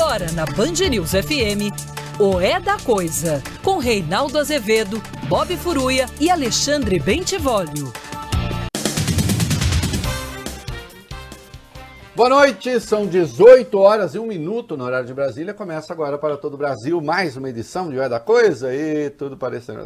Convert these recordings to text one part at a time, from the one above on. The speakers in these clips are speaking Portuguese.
Agora na Band News FM, o É da Coisa, com Reinaldo Azevedo, Bob Furuia e Alexandre Bentivolio. Boa noite, são 18 horas e 1 minuto no horário de Brasília. Começa agora para todo o Brasil mais uma edição de É da Coisa e tudo parecendo.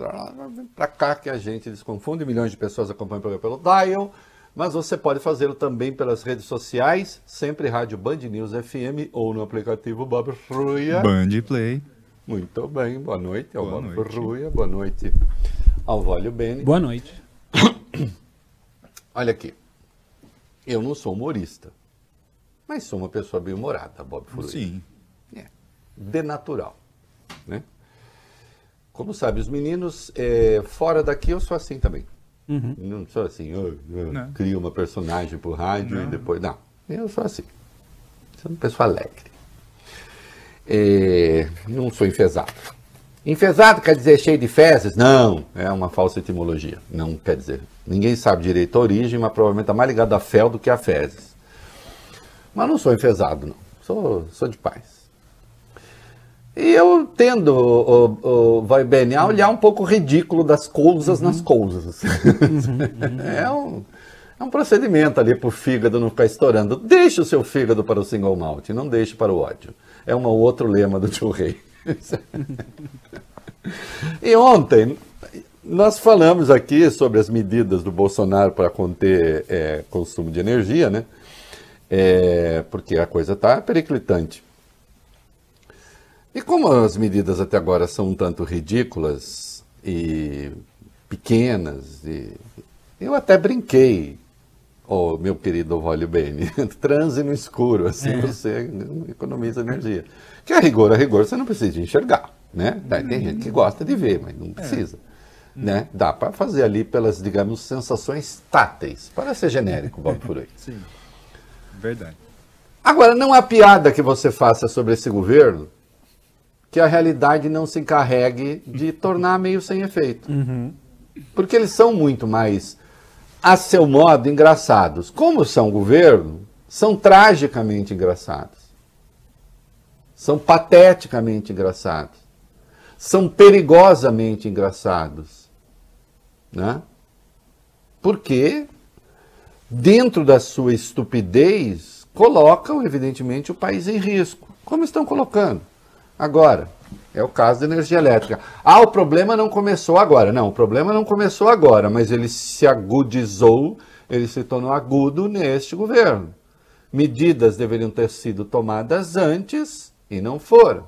Para cá que a gente desconfunde, milhões de pessoas acompanham o programa pelo Dial, mas você pode fazê-lo também pelas redes sociais, sempre Rádio Band News FM ou no aplicativo Bob Ruia. Band Play. Muito bem, boa noite ao Boa Bob noite. Ruia, boa noite ao Vólio Bene. Boa noite. Olha aqui, eu não sou humorista, mas sou uma pessoa bem humorada, Bob Furuia. Sim. É, de natural, né? Como sabe, os meninos, é, fora daqui eu sou assim também. Não sou assim, eu, eu Não. crio uma personagem pro rádio e Não. depois... Não, eu sou assim. Sou uma pessoa alegre. É, não sou enfesado. Enfesado quer dizer cheio de fezes? Não, é uma falsa etimologia. Não quer dizer. Ninguém sabe direito a origem, mas provavelmente está mais ligado a fel do que a fezes. Mas não sou enfesado, não. Sou, sou de paz. E eu tendo, o, o, o vai bem, a olhar um pouco ridículo das coisas nas coisas. é, um, é um procedimento ali para o fígado não ficar estourando. Deixe o seu fígado para o single malt, não deixe para o ódio. É um outro lema do tio Rei. e ontem nós falamos aqui sobre as medidas do Bolsonaro para conter é, consumo de energia, né? É, porque a coisa está periclitante. E como as medidas até agora são um tanto ridículas e pequenas, e eu até brinquei, oh, meu querido Vólio Bene, transe no escuro, assim você economiza energia. Que a rigor, a rigor, você não precisa enxergar, né? Tem gente que gosta de ver, mas não precisa. Né? Dá para fazer ali pelas, digamos, sensações táteis, para ser genérico, Bob por aí. Sim. Verdade. Agora, não há piada que você faça sobre esse governo que a realidade não se encarregue de tornar meio sem efeito. Porque eles são muito mais, a seu modo, engraçados. Como são governo, são tragicamente engraçados. São pateticamente engraçados. São perigosamente engraçados. Né? Porque dentro da sua estupidez, colocam, evidentemente, o país em risco. Como estão colocando? Agora, é o caso da energia elétrica. Ah, o problema não começou agora. Não, o problema não começou agora, mas ele se agudizou, ele se tornou agudo neste governo. Medidas deveriam ter sido tomadas antes e não foram.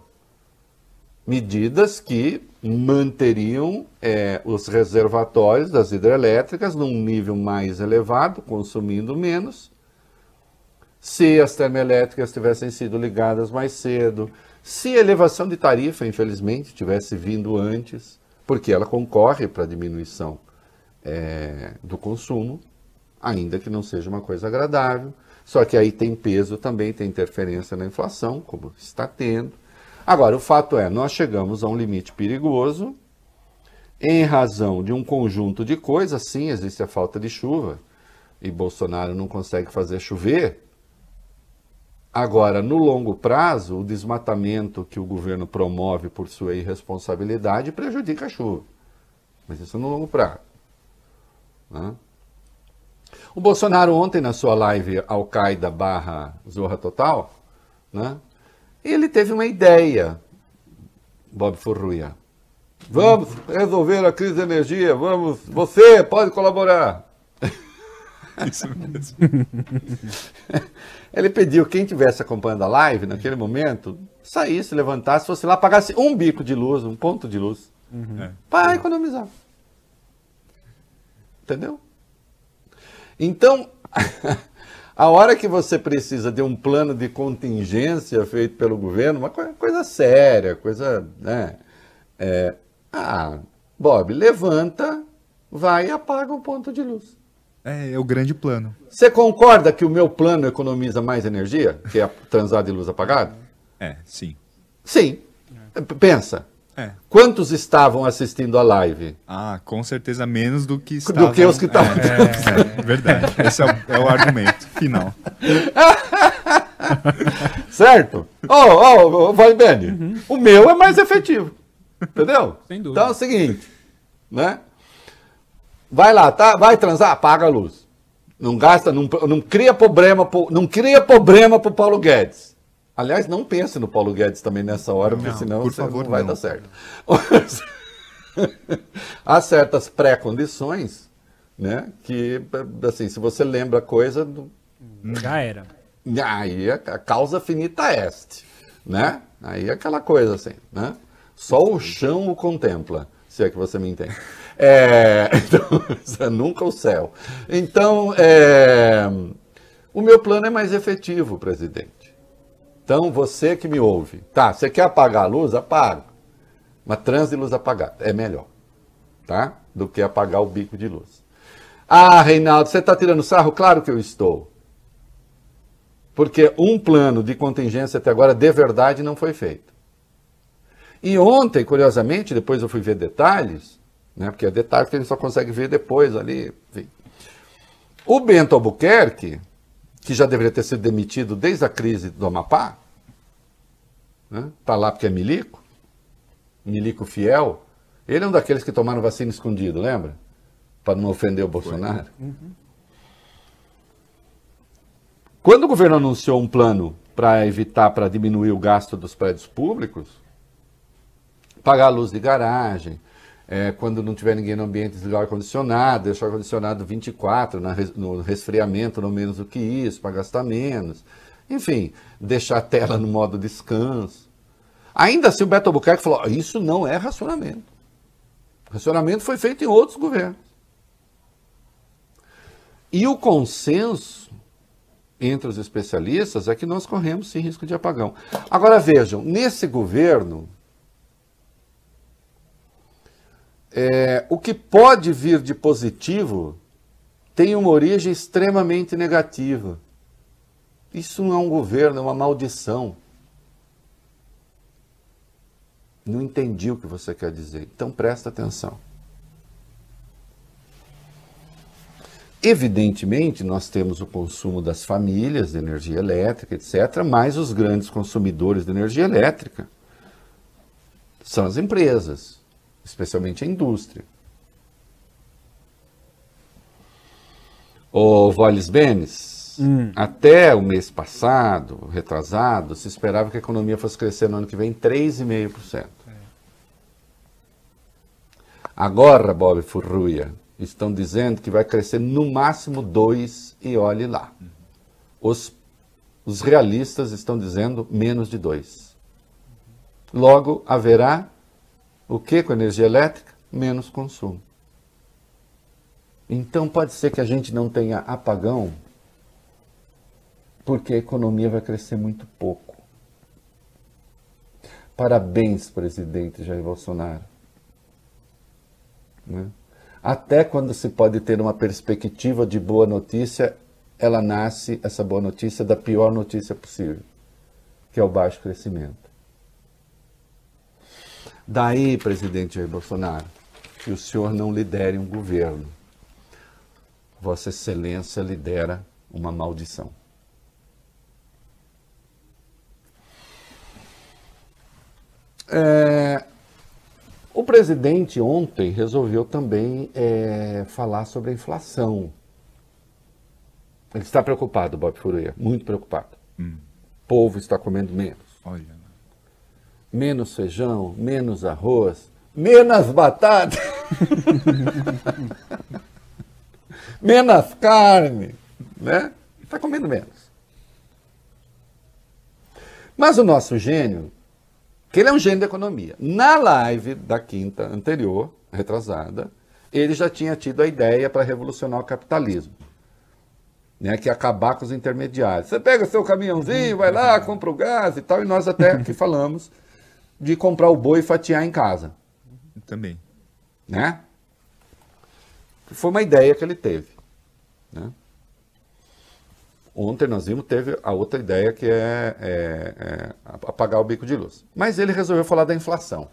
Medidas que manteriam eh, os reservatórios das hidrelétricas num nível mais elevado, consumindo menos. Se as termoelétricas tivessem sido ligadas mais cedo, se a elevação de tarifa, infelizmente, tivesse vindo antes, porque ela concorre para a diminuição eh, do consumo, ainda que não seja uma coisa agradável. Só que aí tem peso também, tem interferência na inflação, como está tendo. Agora, o fato é, nós chegamos a um limite perigoso em razão de um conjunto de coisas. Sim, existe a falta de chuva e Bolsonaro não consegue fazer chover. Agora, no longo prazo, o desmatamento que o governo promove por sua irresponsabilidade prejudica a chuva. Mas isso no longo prazo. né? O Bolsonaro ontem, na sua live Al-Qaeda barra Zorra Total, né, ele teve uma ideia, Bob Furruia. Vamos resolver a crise de energia, vamos, você pode colaborar. Isso mesmo. Ele pediu quem estivesse acompanhando a live naquele momento, saísse, levantasse, fosse lá, pagasse um bico de luz, um ponto de luz, É. para economizar. Entendeu? Então, a hora que você precisa de um plano de contingência feito pelo governo, uma coi- coisa séria, coisa, né? É, ah, Bob, levanta, vai e apaga um ponto de luz. É, é o grande plano. Você concorda que o meu plano economiza mais energia que é transar de luz apagada? É, sim. Sim. P- Pensa. É. Quantos estavam assistindo a live? Ah, com certeza menos do que estavam... que os que estavam- É, é, verdade. Esse é o, é o argumento final. certo? Ô, ô, ô, Vale Bene, o meu é mais efetivo. Entendeu? Sem dúvida. Então é o seguinte, né? Vai lá, tá? Vai transar, apaga a luz. Não gasta, não, não cria problema, pro, não cria problema pro Paulo Guedes. Aliás, não pense no Paulo Guedes também nessa hora, porque Não, senão por você favor, não vai não. dar certo. Há certas pré-condições, né? Que, assim, se você lembra a coisa, do- Já era. aí a a causa finita est, né? Aí é aquela coisa assim, né? Só o chão o contempla, se é que você me entende. É, então, nunca o céu. Então, é, o meu plano é mais efetivo, presidente. Então, você que me ouve, tá? Você quer apagar a luz? Apaga. Mas de luz apagada é melhor, tá? Do que apagar o bico de luz. Ah, Reinaldo, você está tirando sarro? Claro que eu estou. Porque um plano de contingência até agora de verdade não foi feito. E ontem, curiosamente, depois eu fui ver detalhes, né, porque é detalhe que a gente só consegue ver depois ali. Enfim. O Bento Albuquerque, que já deveria ter sido demitido desde a crise do Amapá, né, tá lá porque é milico, milico fiel, ele é um daqueles que tomaram vacina escondido, lembra? Para não ofender o Bolsonaro. Quando o governo anunciou um plano para evitar, para diminuir o gasto dos prédios públicos, pagar a luz de garagem, é, quando não tiver ninguém no ambiente, desligar o ar-condicionado, deixar o ar-condicionado 24 na no resfriamento, não menos do que isso, para gastar menos. Enfim, deixar a tela no modo descanso. Ainda assim, o Beto Albuquerque falou: "Ó, isso não é racionamento. Racionamento foi feito em outros governos. E o consenso entre os especialistas é que nós corremos sim risco de apagão. Agora vejam, nesse governo, é, o que pode vir de positivo tem uma origem extremamente negativa. Isso não é um governo, é uma maldição. Não entendi o que você quer dizer. Então presta atenção. Evidentemente, nós temos o consumo das famílias de energia elétrica, etc., mas os grandes consumidores de energia elétrica são as empresas, especialmente a indústria. O Voles Benes, até o mês passado, retrasado, se esperava que a economia fosse crescer no ano que vem 3,5%. Agora, Bob Furruia, estão dizendo que vai crescer no máximo 2 e olhe lá. Os, os realistas estão dizendo menos de 2. Logo, haverá o que com energia elétrica? Menos consumo. Então pode ser que a gente não tenha apagão, porque a economia vai crescer muito pouco. Parabéns, presidente Jair Bolsonaro. Né? Até quando se pode ter uma perspectiva de boa notícia, ela nasce, essa boa notícia, da pior notícia possível, que é o baixo crescimento. Daí, presidente Jair Bolsonaro, que o senhor não lidere um governo. Vossa Excelência lidera uma maldição. É, o presidente ontem resolveu também é, falar sobre a inflação. Ele está preocupado, Bob Furuia, muito preocupado. O povo está comendo menos. Olha. Menos feijão, menos arroz, menos batata, menos carne, né? Está comendo menos. Mas o nosso gênio, que ele é um gênio da economia, na live da quinta anterior, retrasada, ele já tinha tido a ideia para revolucionar o capitalismo. Né, que é acabar com os intermediários. Você pega seu caminhãozinho, vai lá, compra o gás e tal, e nós até aqui falamos de comprar o boi e fatiar em casa, Também. né? Foi uma ideia que ele teve, né? Ontem nós vimos, teve a outra ideia que é, é, é apagar o bico de luz. Mas ele resolveu falar da inflação.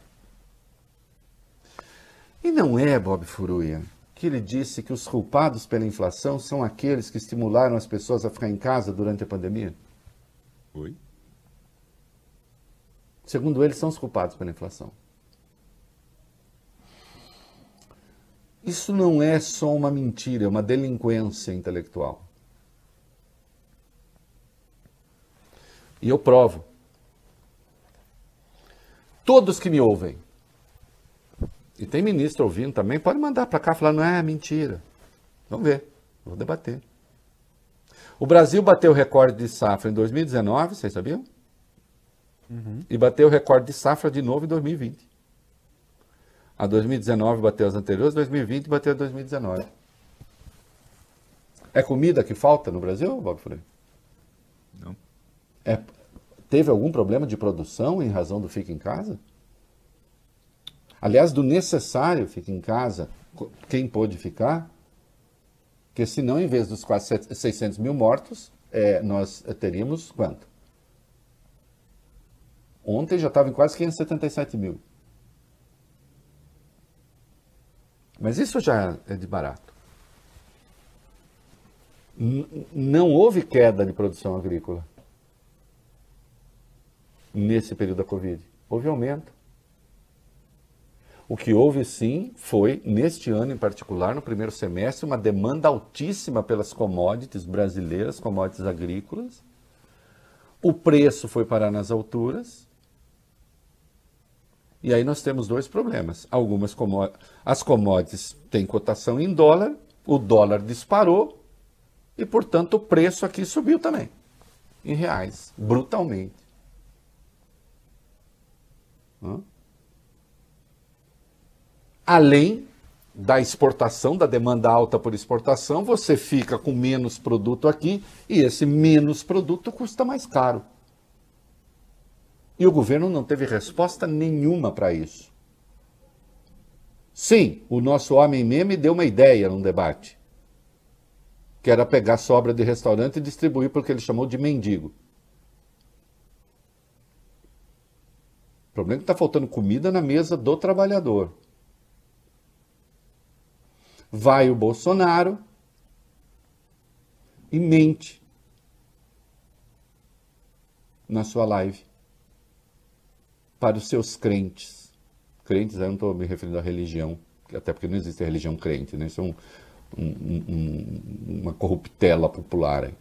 E não é, Bob Furuia, que ele disse que os culpados pela inflação são aqueles que estimularam as pessoas a ficar em casa durante a pandemia? Oi? Segundo eles, são os culpados pela inflação. Isso não é só uma mentira, é uma delinquência intelectual. E eu provo. Todos que me ouvem, e tem ministro ouvindo também, pode mandar para cá falar, não é mentira. Vamos ver, vou debater. O Brasil bateu o recorde de safra em 2019, vocês sabiam? Uhum. E bateu o recorde de safra de novo em 2020. A 2019 bateu as anteriores, 2020 bateu 2019. É comida que falta no Brasil, Bob Freire? Não. É, teve algum problema de produção em razão do fica em casa? Aliás, do necessário fica em casa, quem pôde ficar? Porque senão, em vez dos quase 600 mil mortos, é, nós teríamos quanto? Ontem já estava em quase 577 mil. Mas isso já é de barato. Não houve queda de produção agrícola nesse período da Covid. Houve aumento. O que houve sim foi, neste ano em particular, no primeiro semestre, uma demanda altíssima pelas commodities brasileiras, commodities agrícolas. O preço foi parar nas alturas e aí nós temos dois problemas. Algumas as commodities têm cotação em dólar, o dólar disparou e, portanto, o preço aqui subiu também, em reais, brutalmente. Além da exportação, da demanda alta por exportação, você fica com menos produto aqui e esse menos produto custa mais caro. E o governo não teve resposta nenhuma para isso. Sim, o nosso homem meme deu uma ideia num debate, que era pegar sobra de restaurante e distribuir porque ele chamou de mendigo. O problema é que está faltando comida na mesa do trabalhador. Vai o Bolsonaro e mente na sua live para os seus crentes. Crentes, eu não estou me referindo à religião, até porque não existe religião crente, né? isso é um, um, um, uma corruptela popular.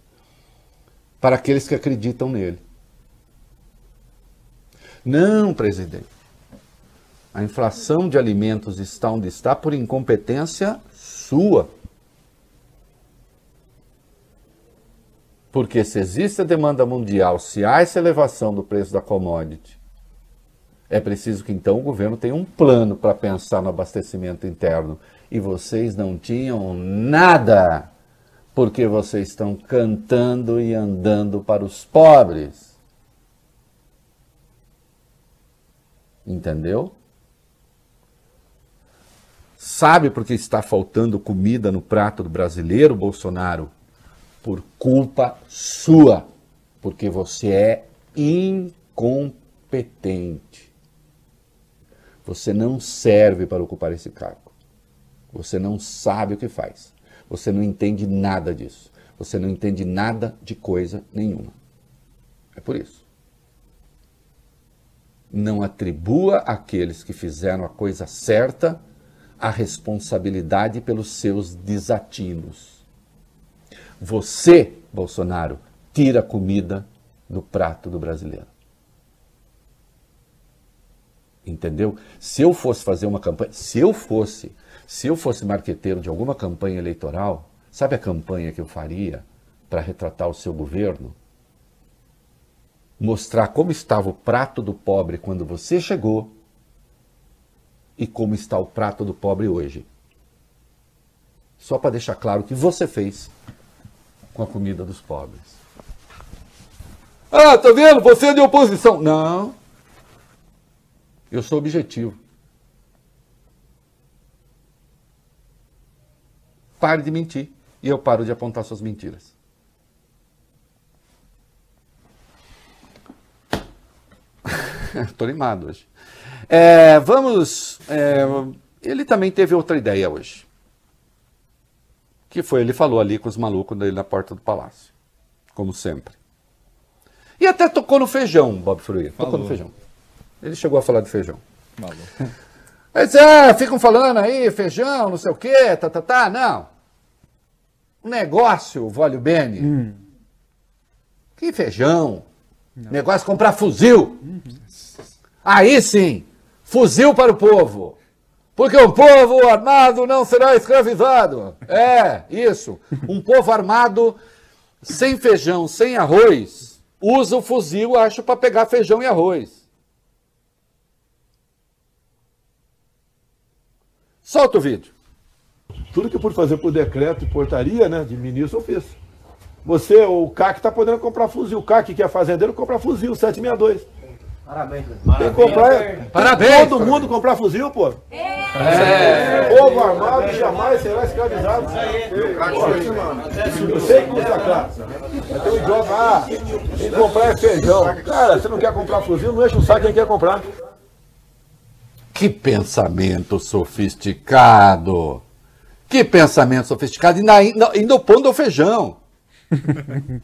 Para aqueles que acreditam nele. Não, presidente. A inflação de alimentos está onde está por incompetência sua. Porque se existe a demanda mundial, se há essa elevação do preço da commodity, é preciso que então o governo tenha um plano para pensar no abastecimento interno. E vocês não tinham nada, porque vocês estão cantando e andando para os pobres. Entendeu? Sabe por que está faltando comida no prato do brasileiro, Bolsonaro? Por culpa sua. Porque você é incompetente. Você não serve para ocupar esse cargo. Você não sabe o que faz. Você não entende nada disso. Você não entende nada de coisa nenhuma. É por isso. Não atribua àqueles que fizeram a coisa certa a responsabilidade pelos seus desatinos. Você, Bolsonaro, tira comida do prato do brasileiro. Entendeu? Se eu fosse fazer uma campanha, se eu fosse, se eu fosse marqueteiro de alguma campanha eleitoral, sabe a campanha que eu faria para retratar o seu governo? Mostrar como estava o prato do pobre quando você chegou e como está o prato do pobre hoje. Só para deixar claro o que você fez com a comida dos pobres. Ah, tá vendo? Você é de oposição. Não, eu sou objetivo. Pare de mentir e eu paro de apontar suas mentiras. Estou animado hoje. É, vamos. É, ele também teve outra ideia hoje. Que foi, ele falou ali com os malucos dele na porta do palácio. Como sempre. E até tocou no feijão, Bob Fruia. Tocou no feijão. Ele chegou a falar de feijão. Falou. Mas é, ficam falando aí, feijão, não sei o quê, tá, tá, tá. Não. Um negócio, Vólio Bene. Que feijão? Negócio é comprar fuzil. Aí sim, fuzil para o povo. Porque um povo armado não será escravizado. É, isso. Um povo armado sem feijão, sem arroz, usa o fuzil, acho, para pegar feijão e arroz. Solta o vídeo. Tudo que eu pude fazer por decreto e portaria, né, de ministro, eu fiz. Você, o CAC, está podendo comprar fuzil. O CAC, que é fazendeiro, compra fuzil 762. Parabéns, Tem que comprar. Parabéns. Todo mundo comprar fuzil, pô. É. Povo armado jamais será escravizado. Eu sei que custa caro. Mas tem um idiota, ah, tem que comprar é feijão. Cara, você não quer comprar fuzil, não enche o saco quem quer comprar. Que pensamento sofisticado! Que pensamento sofisticado! E ainda, ainda opondo ao feijão.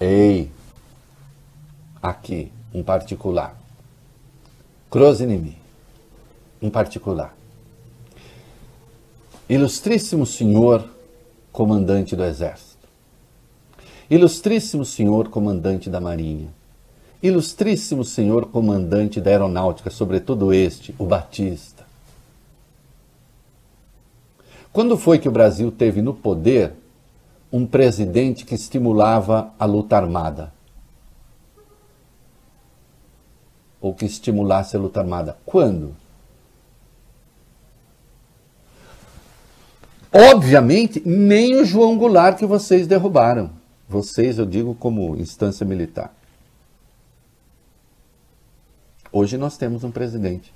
Ei, aqui, um particular. Crozinimi, um particular. Ilustríssimo senhor comandante do Exército. Ilustríssimo senhor comandante da Marinha. Ilustríssimo senhor comandante da Aeronáutica, sobretudo este, o Batista. Quando foi que o Brasil teve no poder um presidente que estimulava a luta armada? Ou que estimulasse a luta armada? Quando? Obviamente, nem o João Goulart que vocês derrubaram. Vocês, eu digo, como instância militar. Hoje nós temos um presidente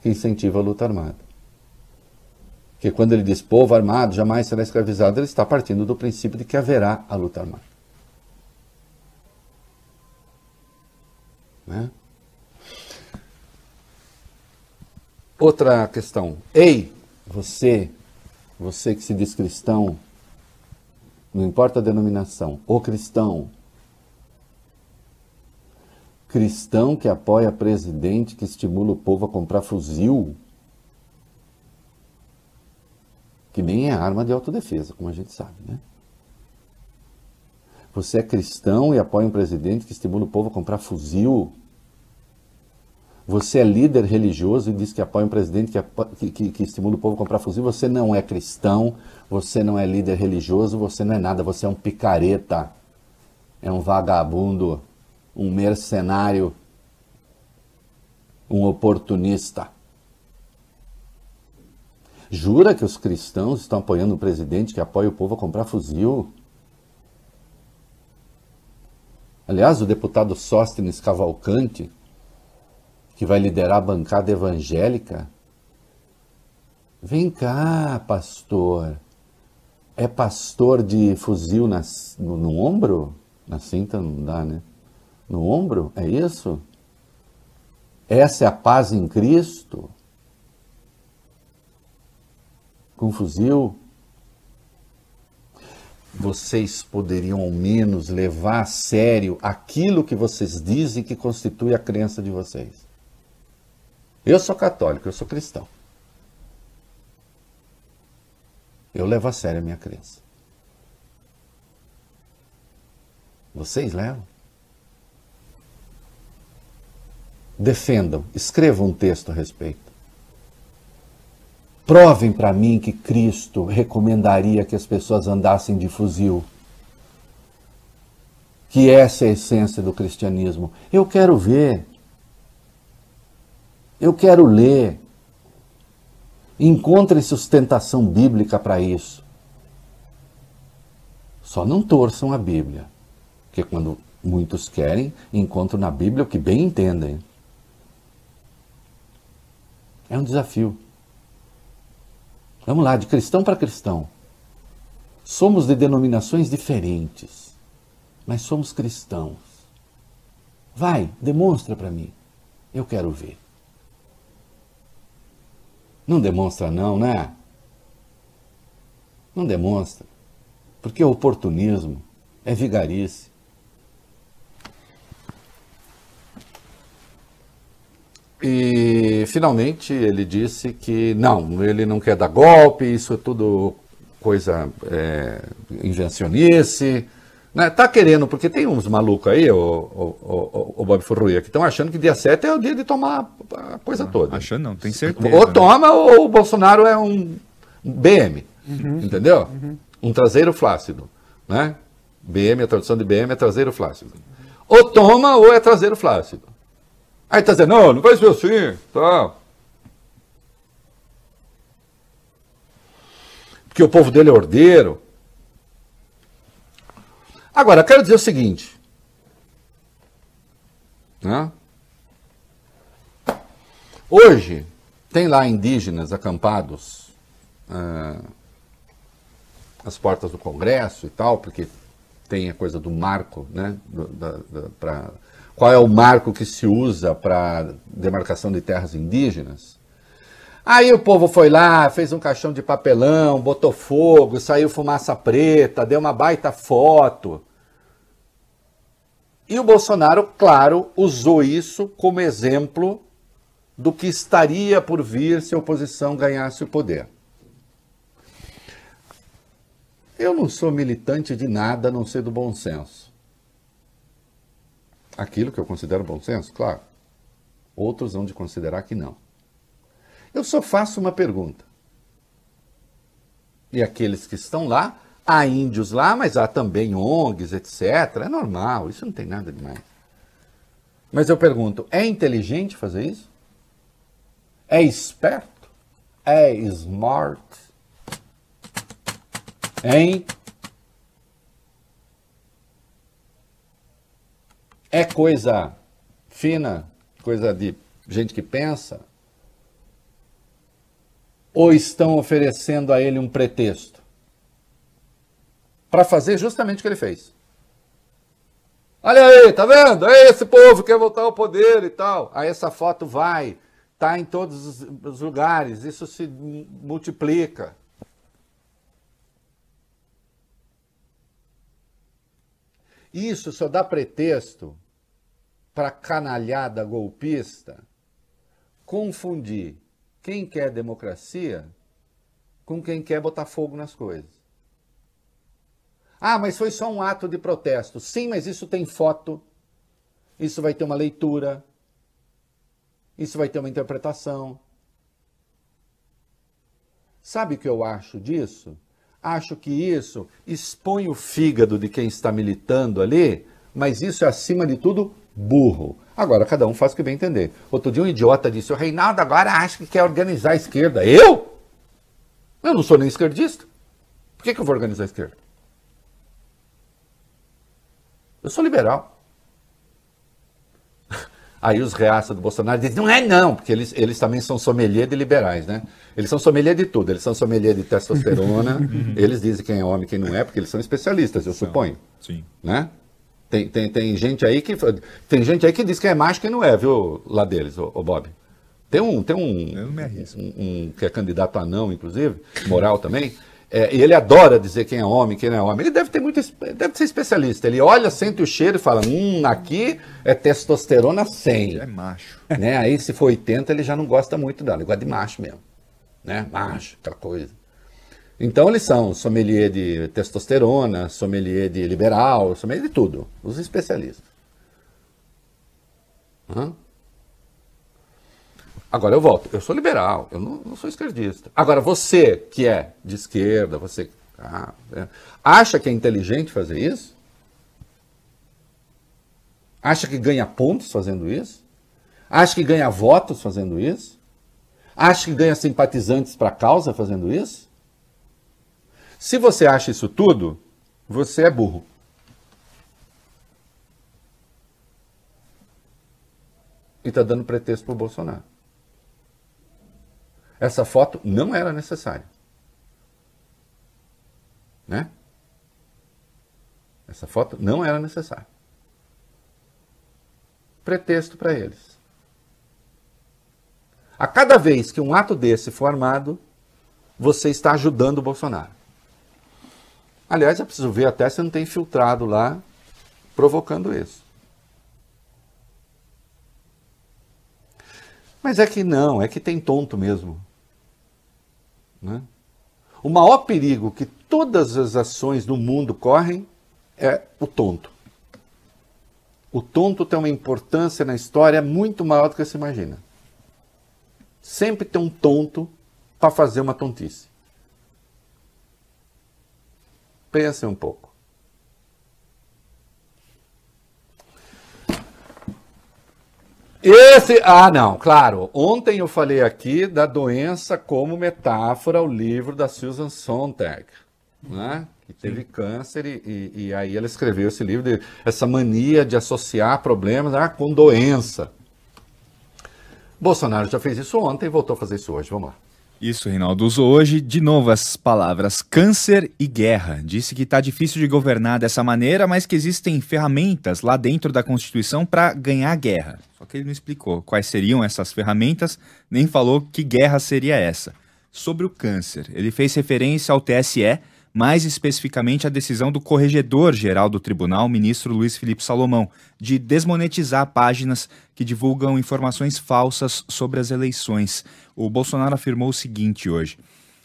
que incentiva a luta armada. Que quando ele diz povo armado jamais será escravizado, ele está partindo do princípio de que haverá a luta armada. Né? Outra questão. Ei, você, você que se diz cristão, não importa a denominação, o cristão, cristão que apoia presidente que estimula o povo a comprar fuzil, que nem é arma de autodefesa, como a gente sabe, né? Você é cristão e apoia um presidente que estimula o povo a comprar fuzil? Você é líder religioso e diz que apoia um presidente que, que- que estimula o povo a comprar fuzil? Você não é cristão, você não é líder religioso, você não é nada, você é um picareta, é um vagabundo, um mercenário, um oportunista. Jura que os cristãos estão apoiando um presidente que apoia o povo a comprar fuzil? Aliás, o deputado Sóstenes Cavalcante, que vai liderar a bancada evangélica, vem cá, pastor. É pastor de fuzil nas- no, no ombro? Na cinta não dá, né? No ombro? É isso? Essa é a paz em Cristo? Com fuzil? Vocês poderiam ao menos levar a sério aquilo que vocês dizem que constitui a crença de vocês. Eu sou católico, eu sou cristão. Eu levo a sério a minha crença. Vocês levam? Defendam, escrevam um texto a respeito. Provem para mim que Cristo recomendaria que as pessoas andassem de fuzil. Que essa é a essência do cristianismo. Eu quero ver. Eu quero ler. Encontre sustentação bíblica para isso. Só não torçam a Bíblia. Porque quando muitos querem, encontram na Bíblia o que bem entendem. É um desafio. Vamos lá, de cristão para cristão. Somos de denominações diferentes, mas somos cristãos. Vai, demonstra para mim. Eu quero ver. Não demonstra não, né? Não demonstra. Porque oportunismo é vigarice. E finalmente ele disse que não, ele não quer dar golpe, isso é tudo coisa é, invencionice. Né? Tá querendo, porque tem uns malucos aí, o, o, o, o Bob Furruia, que estão achando que dia 7 é o dia de tomar a coisa Não, toda. Achando não, tem certeza. Ou né? toma ou o Bolsonaro é um BM, entendeu? Um traseiro flácido, né? BM, a tradução de BM é traseiro flácido. Ou toma ou é traseiro flácido. Aí tá dizendo, não, não vai ser assim, tá? Porque o povo dele é ordeiro. Agora, quero dizer o seguinte. Né? Hoje, tem lá indígenas acampados ah, às portas do Congresso e tal, porque tem a coisa do marco, né? pra- qual é o marco que se usa para demarcação de terras indígenas? Aí o povo foi lá, fez um caixão de papelão, botou fogo, saiu fumaça preta, deu uma baita foto. E o Bolsonaro, claro, usou isso como exemplo do que estaria por vir se a oposição ganhasse o poder. Eu não sou militante de nada a não ser do bom senso. Aquilo que eu considero bom senso, claro. Outros vão de considerar que não. Eu só faço uma pergunta. E aqueles que estão lá, há índios lá, mas há também ONGs, etc. É normal, isso não tem nada demais. Mas eu pergunto, é inteligente fazer isso? É esperto? É smart? Hein? É coisa fina, coisa de gente que pensa? Ou estão oferecendo a ele um pretexto? Para fazer justamente o que ele fez. Olha aí, tá vendo? É esse povo que quer voltar ao poder e tal. Aí essa foto vai, tá em todos os- lugares, isso se multiplica. Isso só dá pretexto para canalhada golpista confundir quem quer democracia com quem quer botar fogo nas coisas. Ah, mas foi só um ato de protesto. Sim, mas isso tem foto, isso vai ter uma leitura, isso vai ter uma interpretação. Sabe o que eu acho disso? Acho que isso expõe o fígado de quem está militando ali, mas isso é, acima de tudo, burro. Agora, cada um faz o que bem entender. Outro dia um idiota disse, o Reinaldo agora acha que quer organizar a esquerda. Eu? Eu não sou nem esquerdista. Por que, que eu vou organizar a esquerda? Eu sou liberal. Aí os reaças do Bolsonaro dizem, não é não, porque eles, eles também são sommelier de liberais, né? Eles são sommelier de tudo, eles são sommelier de testosterona, eles dizem quem é homem e quem não é, porque eles são especialistas, eu suponho, Sim. né? Tem, tem, tem gente aí que tem gente aí que diz que é macho e quem não é, viu, lá deles, o, Bob. Tem um, tem um, um, um que é candidato a não, inclusive, moral também, é, e ele adora dizer quem é homem, quem não é homem. Ele deve ter muito, deve ser especialista. Ele olha, sente o cheiro e fala, hum, aqui é testosterona 100 É macho. né? Aí se for 80, ele já não gosta muito dela, ele gosta de macho mesmo, né? Macho, aquela coisa. Então eles são sommelier de testosterona, sommelier de liberal, sommelier de tudo, os especialistas. Hã? Agora eu volto, eu sou liberal, eu não, não sou esquerdista. Agora você que é de esquerda, você ah, é, acha que é inteligente fazer isso? Acha que ganha pontos fazendo isso? Acha que ganha votos fazendo isso? Acha que ganha simpatizantes para a causa fazendo isso? Se você acha isso tudo, você é burro. E está dando pretexto para o Bolsonaro. Essa foto não era necessária. Né? Essa foto não era necessária. Pretexto para eles. A cada vez que um ato desse for armado, você está ajudando o Bolsonaro. Aliás, é preciso ver até se não tem infiltrado lá provocando isso. Mas é que não, é que tem tonto mesmo. Né? O maior perigo que todas as ações do mundo correm é o tonto. O tonto tem uma importância na história muito maior do que se imagina. Sempre tem um tonto para fazer uma tontice. Pense um pouco. Esse, ah, não, claro. Ontem eu falei aqui da doença como metáfora ao livro da Susan Sontag, né? Que teve Sim. câncer e, e, e, aí ela escreveu esse livro, de, essa mania de associar problemas ah, com doença. Bolsonaro já fez isso ontem e voltou a fazer isso hoje. Vamos lá. Isso, Reinaldo. Usou hoje de novo as palavras câncer e guerra. Disse que está difícil de governar dessa maneira, mas que existem ferramentas lá dentro da Constituição para ganhar guerra. Só que ele não explicou quais seriam essas ferramentas, nem falou que guerra seria essa. Sobre o câncer, ele fez referência ao TSE, mais especificamente a decisão do Corregedor-Geral do Tribunal, ministro Luiz Felipe Salomão, de desmonetizar páginas que divulgam informações falsas sobre as eleições. O Bolsonaro afirmou o seguinte hoje: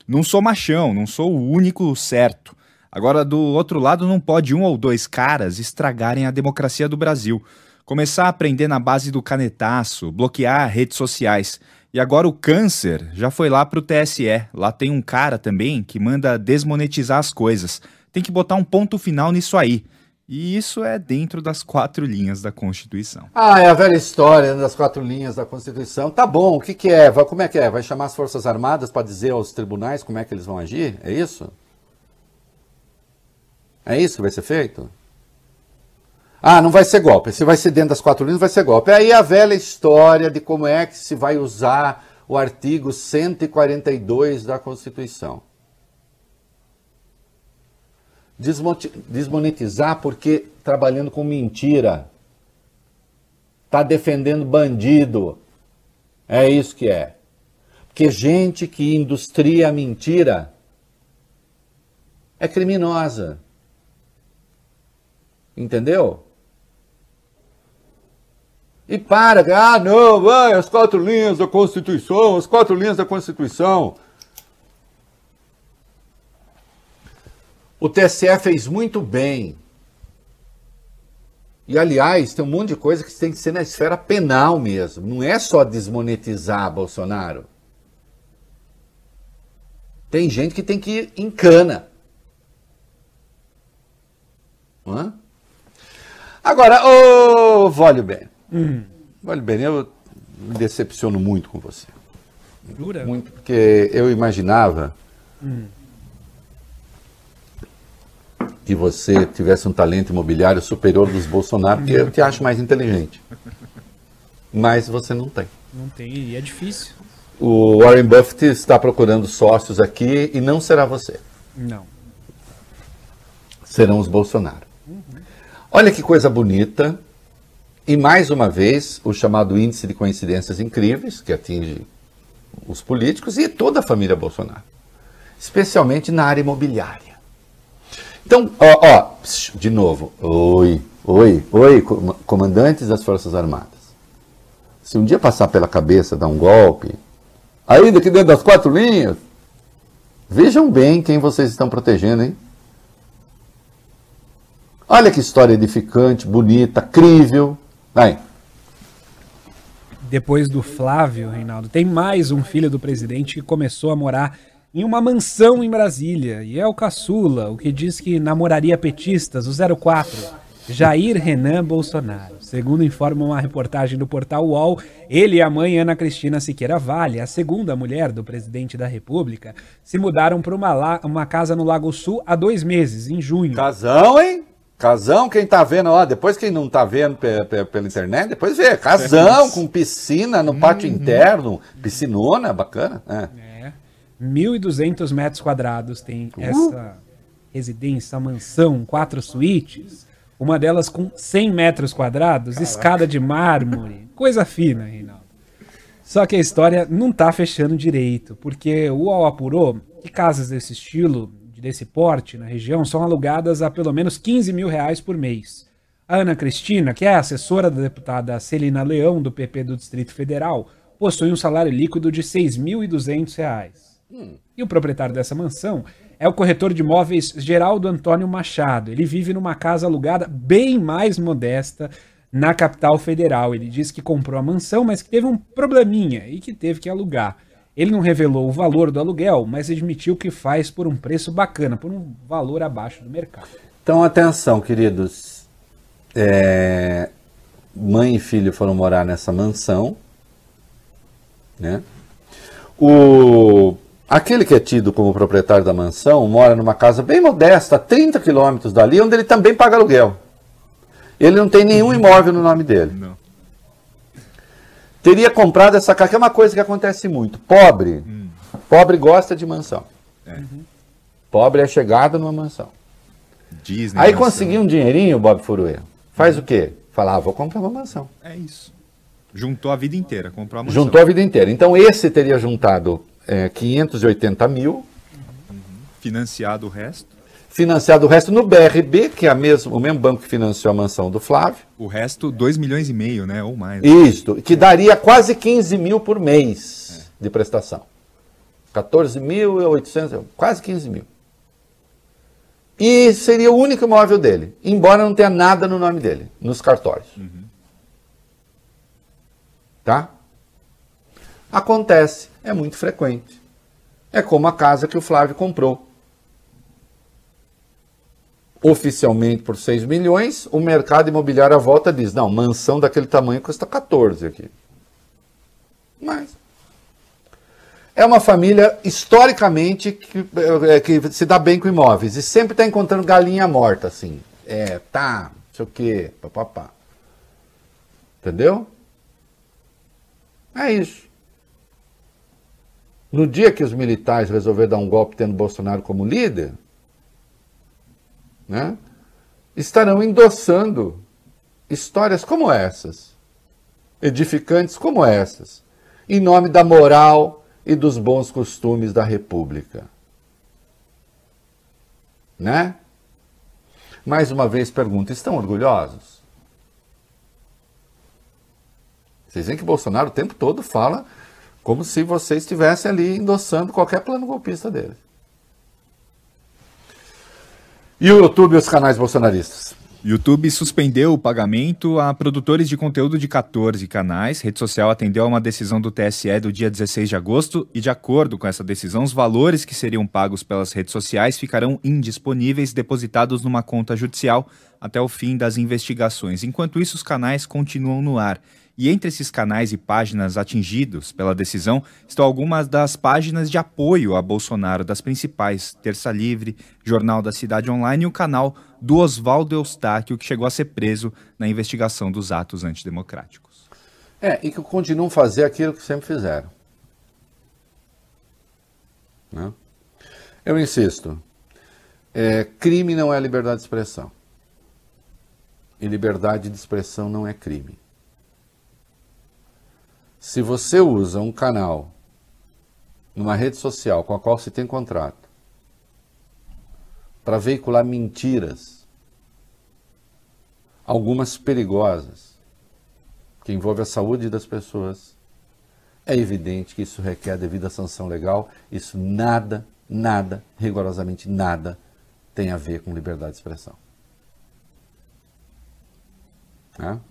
Não sou machão, não sou o único certo. Agora, do outro lado, não pode um ou dois caras estragarem a democracia do Brasil. Começar a aprender na base do canetaço, bloquear redes sociais. E agora o câncer já foi lá para o TSE. Lá tem um cara também que manda desmonetizar as coisas. Tem que botar um ponto final nisso aí. E isso é dentro das quatro linhas da Constituição. Ah, é a velha história das quatro linhas da Constituição. Tá bom, o que, que é? Como é que é? Vai chamar as Forças Armadas para dizer aos tribunais como é que eles vão agir? É isso? É isso que vai ser feito? Ah, não vai ser golpe. Se vai ser dentro das quatro linhas, vai ser golpe. Aí a velha história de como é que se vai usar o artigo 142 da Constituição. Desmonetizar porque trabalhando com mentira. Está defendendo bandido. É isso que é. Porque gente que industria mentira é criminosa. Entendeu? E para, ah, não, vai, as quatro linhas da Constituição, as quatro linhas da Constituição. O TSE fez muito bem. E, aliás, tem um monte de coisa que tem que ser na esfera penal mesmo. Não é só desmonetizar Bolsonaro. Tem gente que tem que ir em cana. Hã? Agora, ô, oh, bem. Hum. Olha bem, eu me decepciono muito com você. Jura? Muito, porque eu imaginava hum. que você tivesse um talento imobiliário superior dos Bolsonaro, que eu te acho mais inteligente. Mas você não tem. Não tem, e é difícil. O Warren Buffett está procurando sócios aqui e não será você. Não. Serão os Bolsonaro. Uhum. Olha que coisa bonita e mais uma vez, o chamado índice de coincidências incríveis, que atinge os políticos e toda a família Bolsonaro, especialmente na área imobiliária. Então, ó, ó de novo, oi, oi, oi, comandantes das Forças Armadas. Se um dia passar pela cabeça dar um golpe, ainda que dentro das quatro linhas, vejam bem quem vocês estão protegendo, hein? Olha que história edificante, bonita, crível, Vai. Depois do Flávio, Reinaldo, tem mais um filho do presidente que começou a morar em uma mansão em Brasília. E é o caçula, o que diz que namoraria petistas, o 04, Jair Renan Bolsonaro. Segundo informa uma reportagem do portal UOL, ele e a mãe Ana Cristina Siqueira Vale, a segunda mulher do presidente da República, se mudaram para uma, uma casa no Lago Sul há dois meses, em junho. Casão, hein? Casão, quem tá vendo, ó, depois quem não tá vendo pela internet, depois vê. Casão, com piscina no pátio uhum. interno, piscinona, bacana. É. é. 1.200 metros quadrados tem uh. essa residência, mansão, quatro suítes. Uma delas com 100 metros quadrados, Caraca. escada de mármore. Coisa fina, Reinaldo. Só que a história não tá fechando direito, porque o UOL apurou que casas desse estilo desse porte na região são alugadas a pelo menos 15 mil reais por mês. A Ana Cristina, que é assessora da deputada Celina Leão, do PP do Distrito Federal, possui um salário líquido de R$ 6.200. Hum. E o proprietário dessa mansão é o corretor de imóveis Geraldo Antônio Machado. Ele vive numa casa alugada bem mais modesta na capital federal. Ele diz que comprou a mansão, mas que teve um probleminha e que teve que alugar. Ele não revelou o valor do aluguel, mas admitiu que faz por um preço bacana, por um valor abaixo do mercado. Então, atenção, queridos. É... Mãe e filho foram morar nessa mansão. Né? O Aquele que é tido como proprietário da mansão mora numa casa bem modesta, a 30 quilômetros dali, onde ele também paga aluguel. Ele não tem nenhum imóvel no nome dele. Não. Teria comprado essa casa, que é uma coisa que acontece muito. Pobre, hum. pobre gosta de mansão. É. Uhum. Pobre é chegado numa mansão. Disney Aí conseguiu um dinheirinho, Bob Furuê. Faz uhum. o quê? Falar, ah, vou comprar uma mansão. É isso. Juntou a vida inteira, comprou a mansão. Juntou a vida inteira. Então esse teria juntado é, 580 mil. Uhum. Financiado o resto? Financiado o resto no BRB, que é mesmo, o mesmo banco que financiou a mansão do Flávio. O resto, 2 milhões e meio, né? Ou mais. Isso, que daria quase 15 mil por mês é. de prestação. 14.800, quase 15 mil. E seria o único imóvel dele, embora não tenha nada no nome dele, nos cartórios. Uhum. Tá? Acontece, é muito frequente. É como a casa que o Flávio comprou. Oficialmente por 6 milhões, o mercado imobiliário à volta diz: não, mansão daquele tamanho custa 14 aqui. Mas é uma família historicamente que, é, que se dá bem com imóveis e sempre está encontrando galinha morta, assim. É, tá, não sei o quê, papapá. Entendeu? É isso. No dia que os militares resolveram dar um golpe tendo Bolsonaro como líder, né, estarão endossando histórias como essas, edificantes como essas, em nome da moral e dos bons costumes da República. Né? Mais uma vez pergunto: estão orgulhosos? Vocês veem que Bolsonaro o tempo todo fala como se você estivesse ali endossando qualquer plano golpista dele. E o YouTube e os canais bolsonaristas? YouTube suspendeu o pagamento a produtores de conteúdo de 14 canais. Rede social atendeu a uma decisão do TSE do dia 16 de agosto e, de acordo com essa decisão, os valores que seriam pagos pelas redes sociais ficarão indisponíveis, depositados numa conta judicial até o fim das investigações. Enquanto isso, os canais continuam no ar. E entre esses canais e páginas atingidos pela decisão estão algumas das páginas de apoio a Bolsonaro, das principais: Terça Livre, Jornal da Cidade Online e o canal do Oswaldo Eustáquio, que chegou a ser preso na investigação dos atos antidemocráticos. É, e que continuam a fazer aquilo que sempre fizeram. Né? Eu insisto, é, crime não é liberdade de expressão. E liberdade de expressão não é crime. Se você usa um canal numa rede social com a qual se tem contrato para veicular mentiras, algumas perigosas, que envolvem a saúde das pessoas, é evidente que isso requer devida sanção legal. Isso nada, nada, rigorosamente nada, tem a ver com liberdade de expressão. É?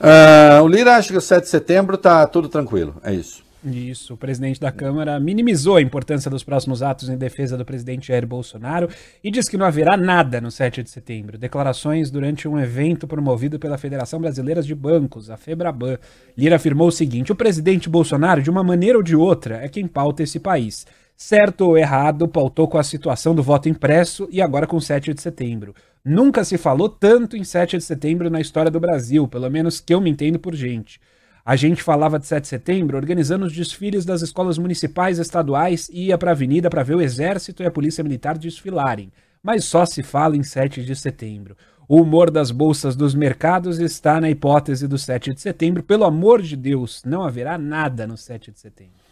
Uh, o Lira acha que o 7 de setembro está tudo tranquilo, é isso. Isso, o presidente da Câmara minimizou a importância dos próximos atos em defesa do presidente Jair Bolsonaro e diz que não haverá nada no 7 de setembro. Declarações durante um evento promovido pela Federação Brasileira de Bancos, a FEBRABAN. Lira afirmou o seguinte: o presidente Bolsonaro, de uma maneira ou de outra, é quem pauta esse país. Certo ou errado, pautou com a situação do voto impresso e agora com 7 de setembro. Nunca se falou tanto em 7 de setembro na história do Brasil, pelo menos que eu me entendo por gente. A gente falava de 7 de setembro organizando os desfiles das escolas municipais estaduais e ia para a avenida para ver o exército e a polícia militar desfilarem. Mas só se fala em 7 de setembro. O humor das bolsas dos mercados está na hipótese do 7 de setembro. Pelo amor de Deus, não haverá nada no 7 de setembro.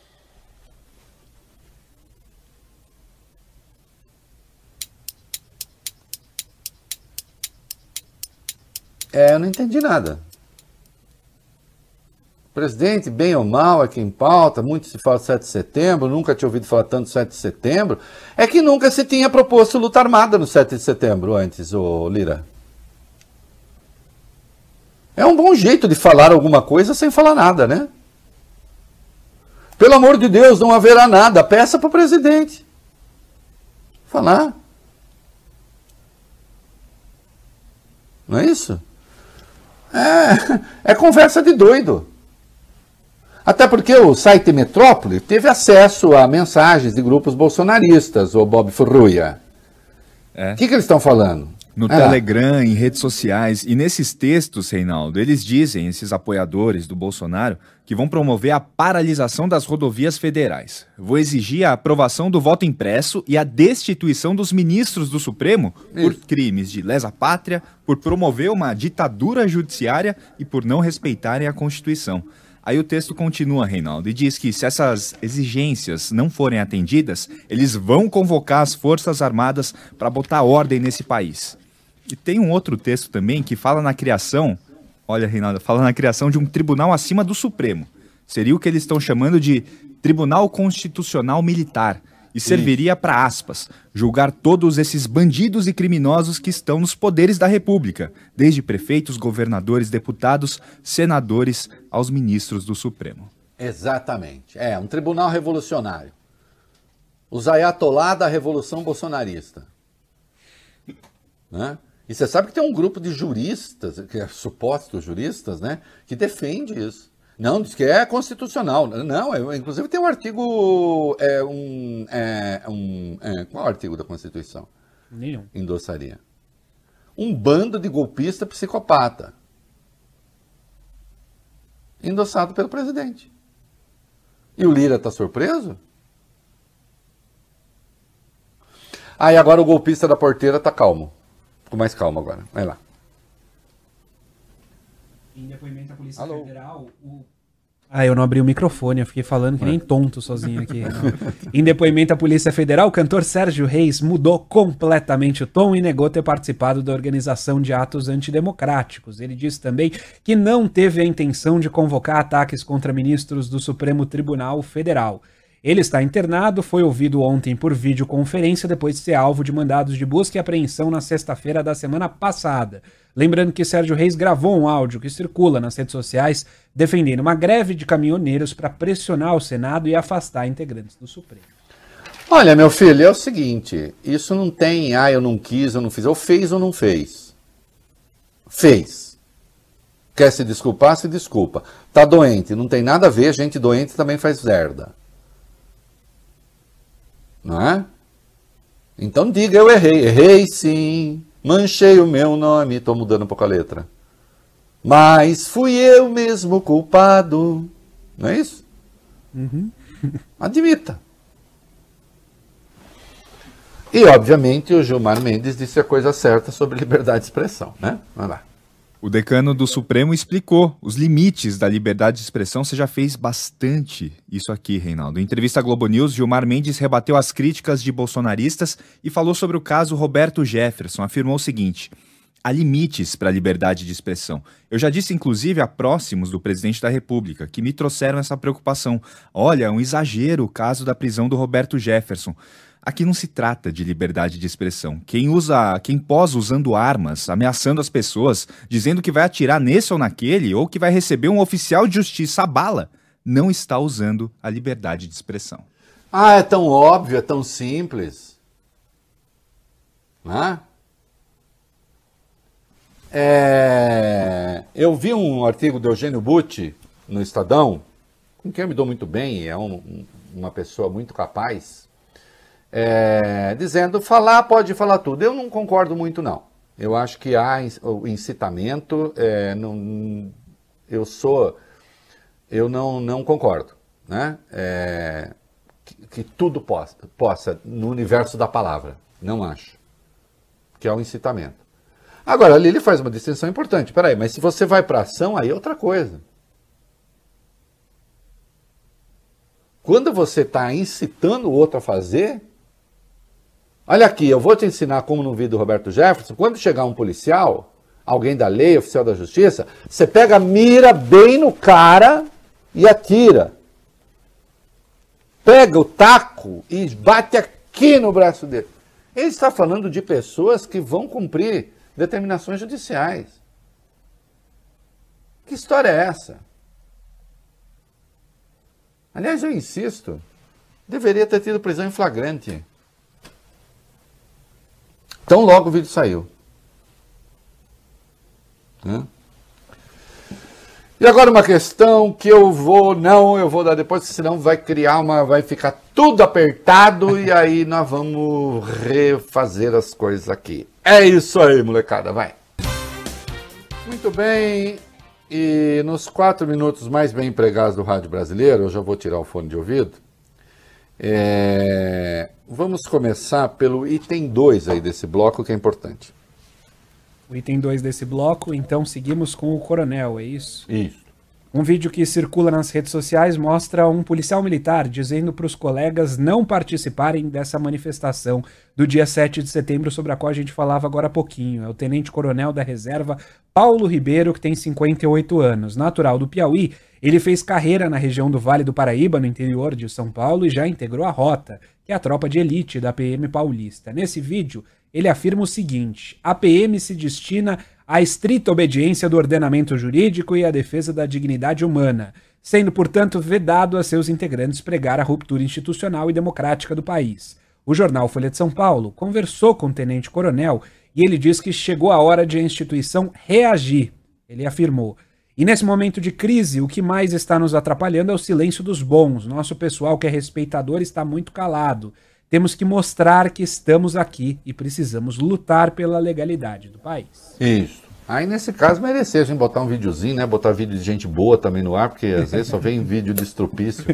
É, eu não entendi nada. Presidente, bem ou mal, aqui em pauta, muito se fala de 7 de setembro, nunca tinha ouvido falar tanto de 7 de setembro. É que nunca se tinha proposto luta armada no 7 de setembro antes, ô Lira. É um bom jeito de falar alguma coisa sem falar nada, né? Pelo amor de Deus, não haverá nada. Peça para o presidente. Falar. Não é isso? É, é conversa de doido. Até porque o site Metrópole teve acesso a mensagens de grupos bolsonaristas, o Bob Furruia. O é. que, que eles estão falando? No é. Telegram, em redes sociais. E nesses textos, Reinaldo, eles dizem, esses apoiadores do Bolsonaro, que vão promover a paralisação das rodovias federais. Vou exigir a aprovação do voto impresso e a destituição dos ministros do Supremo Isso. por crimes de lesa pátria, por promover uma ditadura judiciária e por não respeitarem a Constituição. Aí o texto continua, Reinaldo, e diz que se essas exigências não forem atendidas, eles vão convocar as Forças Armadas para botar ordem nesse país. E tem um outro texto também que fala na criação, olha, Reinaldo, fala na criação de um tribunal acima do Supremo. Seria o que eles estão chamando de Tribunal Constitucional Militar e serviria para aspas, julgar todos esses bandidos e criminosos que estão nos poderes da República, desde prefeitos, governadores, deputados, senadores aos ministros do Supremo. Exatamente. É, um tribunal revolucionário. Os ayatolá da revolução bolsonarista. Né? E você sabe que tem um grupo de juristas, que é supostos juristas, né, que defende isso. Não, diz que é constitucional. Não, é, inclusive tem um artigo. É, um, é, um, é, qual é o artigo da Constituição? Nenhum. Endossaria. Um bando de golpista psicopata. Endossado pelo presidente. E o Lira está surpreso? Ah, e agora o golpista da porteira está calmo. Ficou mais calmo agora. Vai lá. Em depoimento à Polícia Alô? Federal, o ah, eu não abri o microfone, eu fiquei falando que nem tonto sozinho aqui. em depoimento à Polícia Federal, o cantor Sérgio Reis mudou completamente o tom e negou ter participado da organização de atos antidemocráticos. Ele disse também que não teve a intenção de convocar ataques contra ministros do Supremo Tribunal Federal. Ele está internado, foi ouvido ontem por videoconferência depois de ser alvo de mandados de busca e apreensão na sexta-feira da semana passada. Lembrando que Sérgio Reis gravou um áudio que circula nas redes sociais defendendo uma greve de caminhoneiros para pressionar o Senado e afastar integrantes do Supremo. Olha, meu filho, é o seguinte: isso não tem, ah, eu não quis, eu não fiz. Ou fez ou não fez. Fez. Quer se desculpar, se desculpa. Tá doente, não tem nada a ver, gente doente também faz verda. Não é? Então diga, eu errei. Errei sim. Manchei o meu nome. Estou mudando um pouco a letra. Mas fui eu mesmo culpado. Não é isso? Uhum. Admita. E, obviamente, o Gilmar Mendes disse a coisa certa sobre liberdade de expressão, né? Vai lá. O decano do Supremo explicou os limites da liberdade de expressão. Você já fez bastante isso aqui, Reinaldo. Em entrevista à Globo News, Gilmar Mendes rebateu as críticas de bolsonaristas e falou sobre o caso Roberto Jefferson. Afirmou o seguinte: há limites para a liberdade de expressão. Eu já disse, inclusive, a próximos do presidente da República que me trouxeram essa preocupação. Olha, é um exagero o caso da prisão do Roberto Jefferson. Aqui não se trata de liberdade de expressão. Quem usa, quem posa usando armas, ameaçando as pessoas, dizendo que vai atirar nesse ou naquele, ou que vai receber um oficial de justiça a bala, não está usando a liberdade de expressão. Ah, é tão óbvio, é tão simples. Né? É... Eu vi um artigo do Eugênio Butti no Estadão, com quem eu me dou muito bem, é um, uma pessoa muito capaz, é, dizendo falar pode falar tudo. Eu não concordo muito, não. Eu acho que há o incitamento, é, não, eu sou, eu não, não concordo, né? É, que, que, tudo possa, possa, no universo da palavra, não acho, que é o incitamento. Agora, ali ele faz uma distinção importante. Peraí, mas se você vai para ação, aí é outra coisa. Quando você está incitando o outro a fazer, Olha aqui, eu vou te ensinar como no vídeo do Roberto Jefferson, quando chegar um policial, alguém da lei, oficial da justiça, você pega, mira bem no cara e atira. Pega o taco e bate aqui no braço dele. Ele está falando de pessoas que vão cumprir determinações judiciais. Que história é essa? Aliás, eu insisto, deveria ter tido prisão em flagrante. Tão logo o vídeo saiu. Né? E agora uma questão que eu vou, não, eu vou dar depois, senão vai criar uma, vai ficar tudo apertado e aí nós vamos refazer as coisas aqui. É isso aí, molecada, vai. Muito bem, e nos quatro minutos mais bem empregados do rádio brasileiro, eu já vou tirar o fone de ouvido. É, vamos começar pelo item 2 aí desse bloco que é importante. O item 2 desse bloco, então seguimos com o coronel, é isso? Isso. Um vídeo que circula nas redes sociais mostra um policial militar dizendo para os colegas não participarem dessa manifestação do dia 7 de setembro, sobre a qual a gente falava agora há pouquinho. É o tenente-coronel da reserva Paulo Ribeiro, que tem 58 anos. Natural do Piauí, ele fez carreira na região do Vale do Paraíba, no interior de São Paulo, e já integrou a Rota, que é a tropa de elite da PM paulista. Nesse vídeo, ele afirma o seguinte: a PM se destina à estrita obediência do ordenamento jurídico e à defesa da dignidade humana, sendo, portanto, vedado a seus integrantes pregar a ruptura institucional e democrática do país. O jornal Folha de São Paulo conversou com o tenente-coronel e ele diz que chegou a hora de a instituição reagir. Ele afirmou: e nesse momento de crise, o que mais está nos atrapalhando é o silêncio dos bons. Nosso pessoal que é respeitador está muito calado. Temos que mostrar que estamos aqui e precisamos lutar pela legalidade do país. Isso. Aí nesse caso merecia a gente botar um videozinho, né? Botar vídeo de gente boa também no ar, porque às vezes só vem vídeo de estrupício.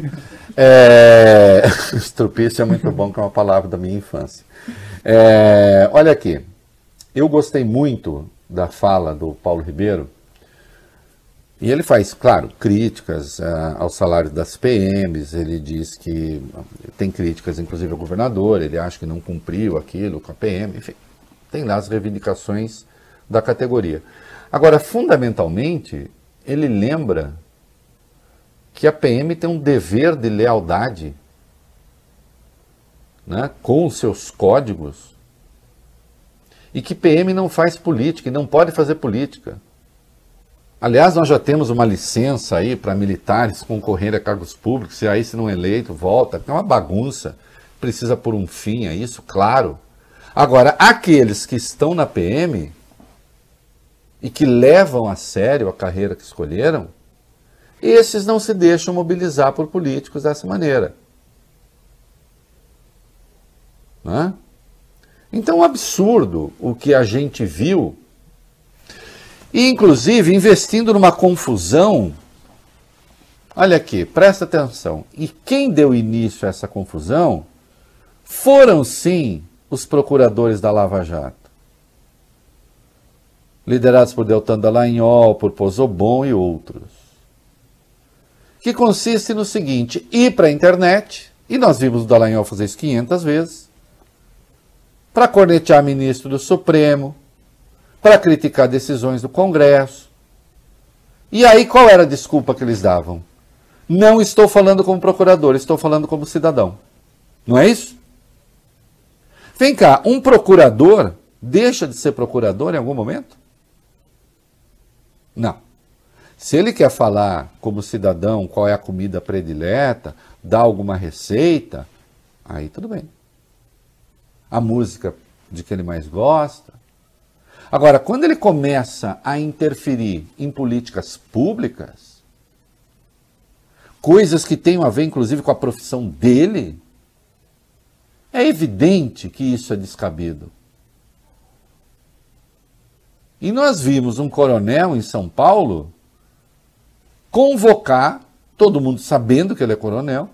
É... estrupício é muito bom, que é uma palavra da minha infância. É... Olha aqui, eu gostei muito da fala do Paulo Ribeiro, e ele faz, claro, críticas uh, ao salário das PMs, ele diz que tem críticas, inclusive, ao governador, ele acha que não cumpriu aquilo com a PM, enfim, tem lá as reivindicações da categoria. Agora, fundamentalmente, ele lembra que a PM tem um dever de lealdade né, com os seus códigos e que PM não faz política e não pode fazer política. Aliás, nós já temos uma licença aí para militares concorrerem a cargos públicos, e aí se não eleito, volta. É uma bagunça. Precisa por um fim a isso, claro. Agora, aqueles que estão na PM e que levam a sério a carreira que escolheram, esses não se deixam mobilizar por políticos dessa maneira. Né? Então, um absurdo o que a gente viu e, inclusive, investindo numa confusão. Olha aqui, presta atenção. E quem deu início a essa confusão foram, sim, os procuradores da Lava Jato. Liderados por Deltan Dallagnol, por Pozobon e outros. Que consiste no seguinte: ir para a internet, e nós vimos o Dallagnol fazer isso 500 vezes, para cornetear ministro do Supremo, para criticar decisões do Congresso. E aí qual era a desculpa que eles davam? Não estou falando como procurador, estou falando como cidadão. Não é isso? Vem cá, um procurador deixa de ser procurador em algum momento? Não. Se ele quer falar como cidadão qual é a comida predileta, dar alguma receita, aí tudo bem. A música de que ele mais gosta, Agora, quando ele começa a interferir em políticas públicas, coisas que tenham a ver inclusive com a profissão dele, é evidente que isso é descabido. E nós vimos um coronel em São Paulo convocar, todo mundo sabendo que ele é coronel,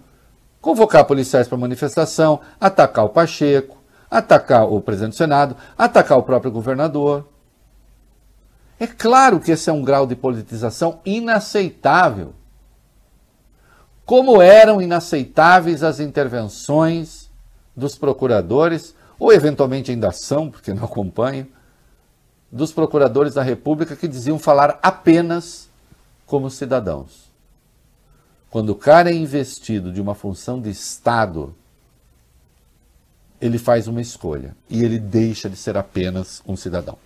convocar policiais para manifestação, atacar o Pacheco, atacar o presidente do Senado, atacar o próprio governador. É claro que esse é um grau de politização inaceitável. Como eram inaceitáveis as intervenções dos procuradores, ou eventualmente ainda são, porque não acompanho, dos procuradores da República que diziam falar apenas como cidadãos. Quando o cara é investido de uma função de Estado, ele faz uma escolha e ele deixa de ser apenas um cidadão.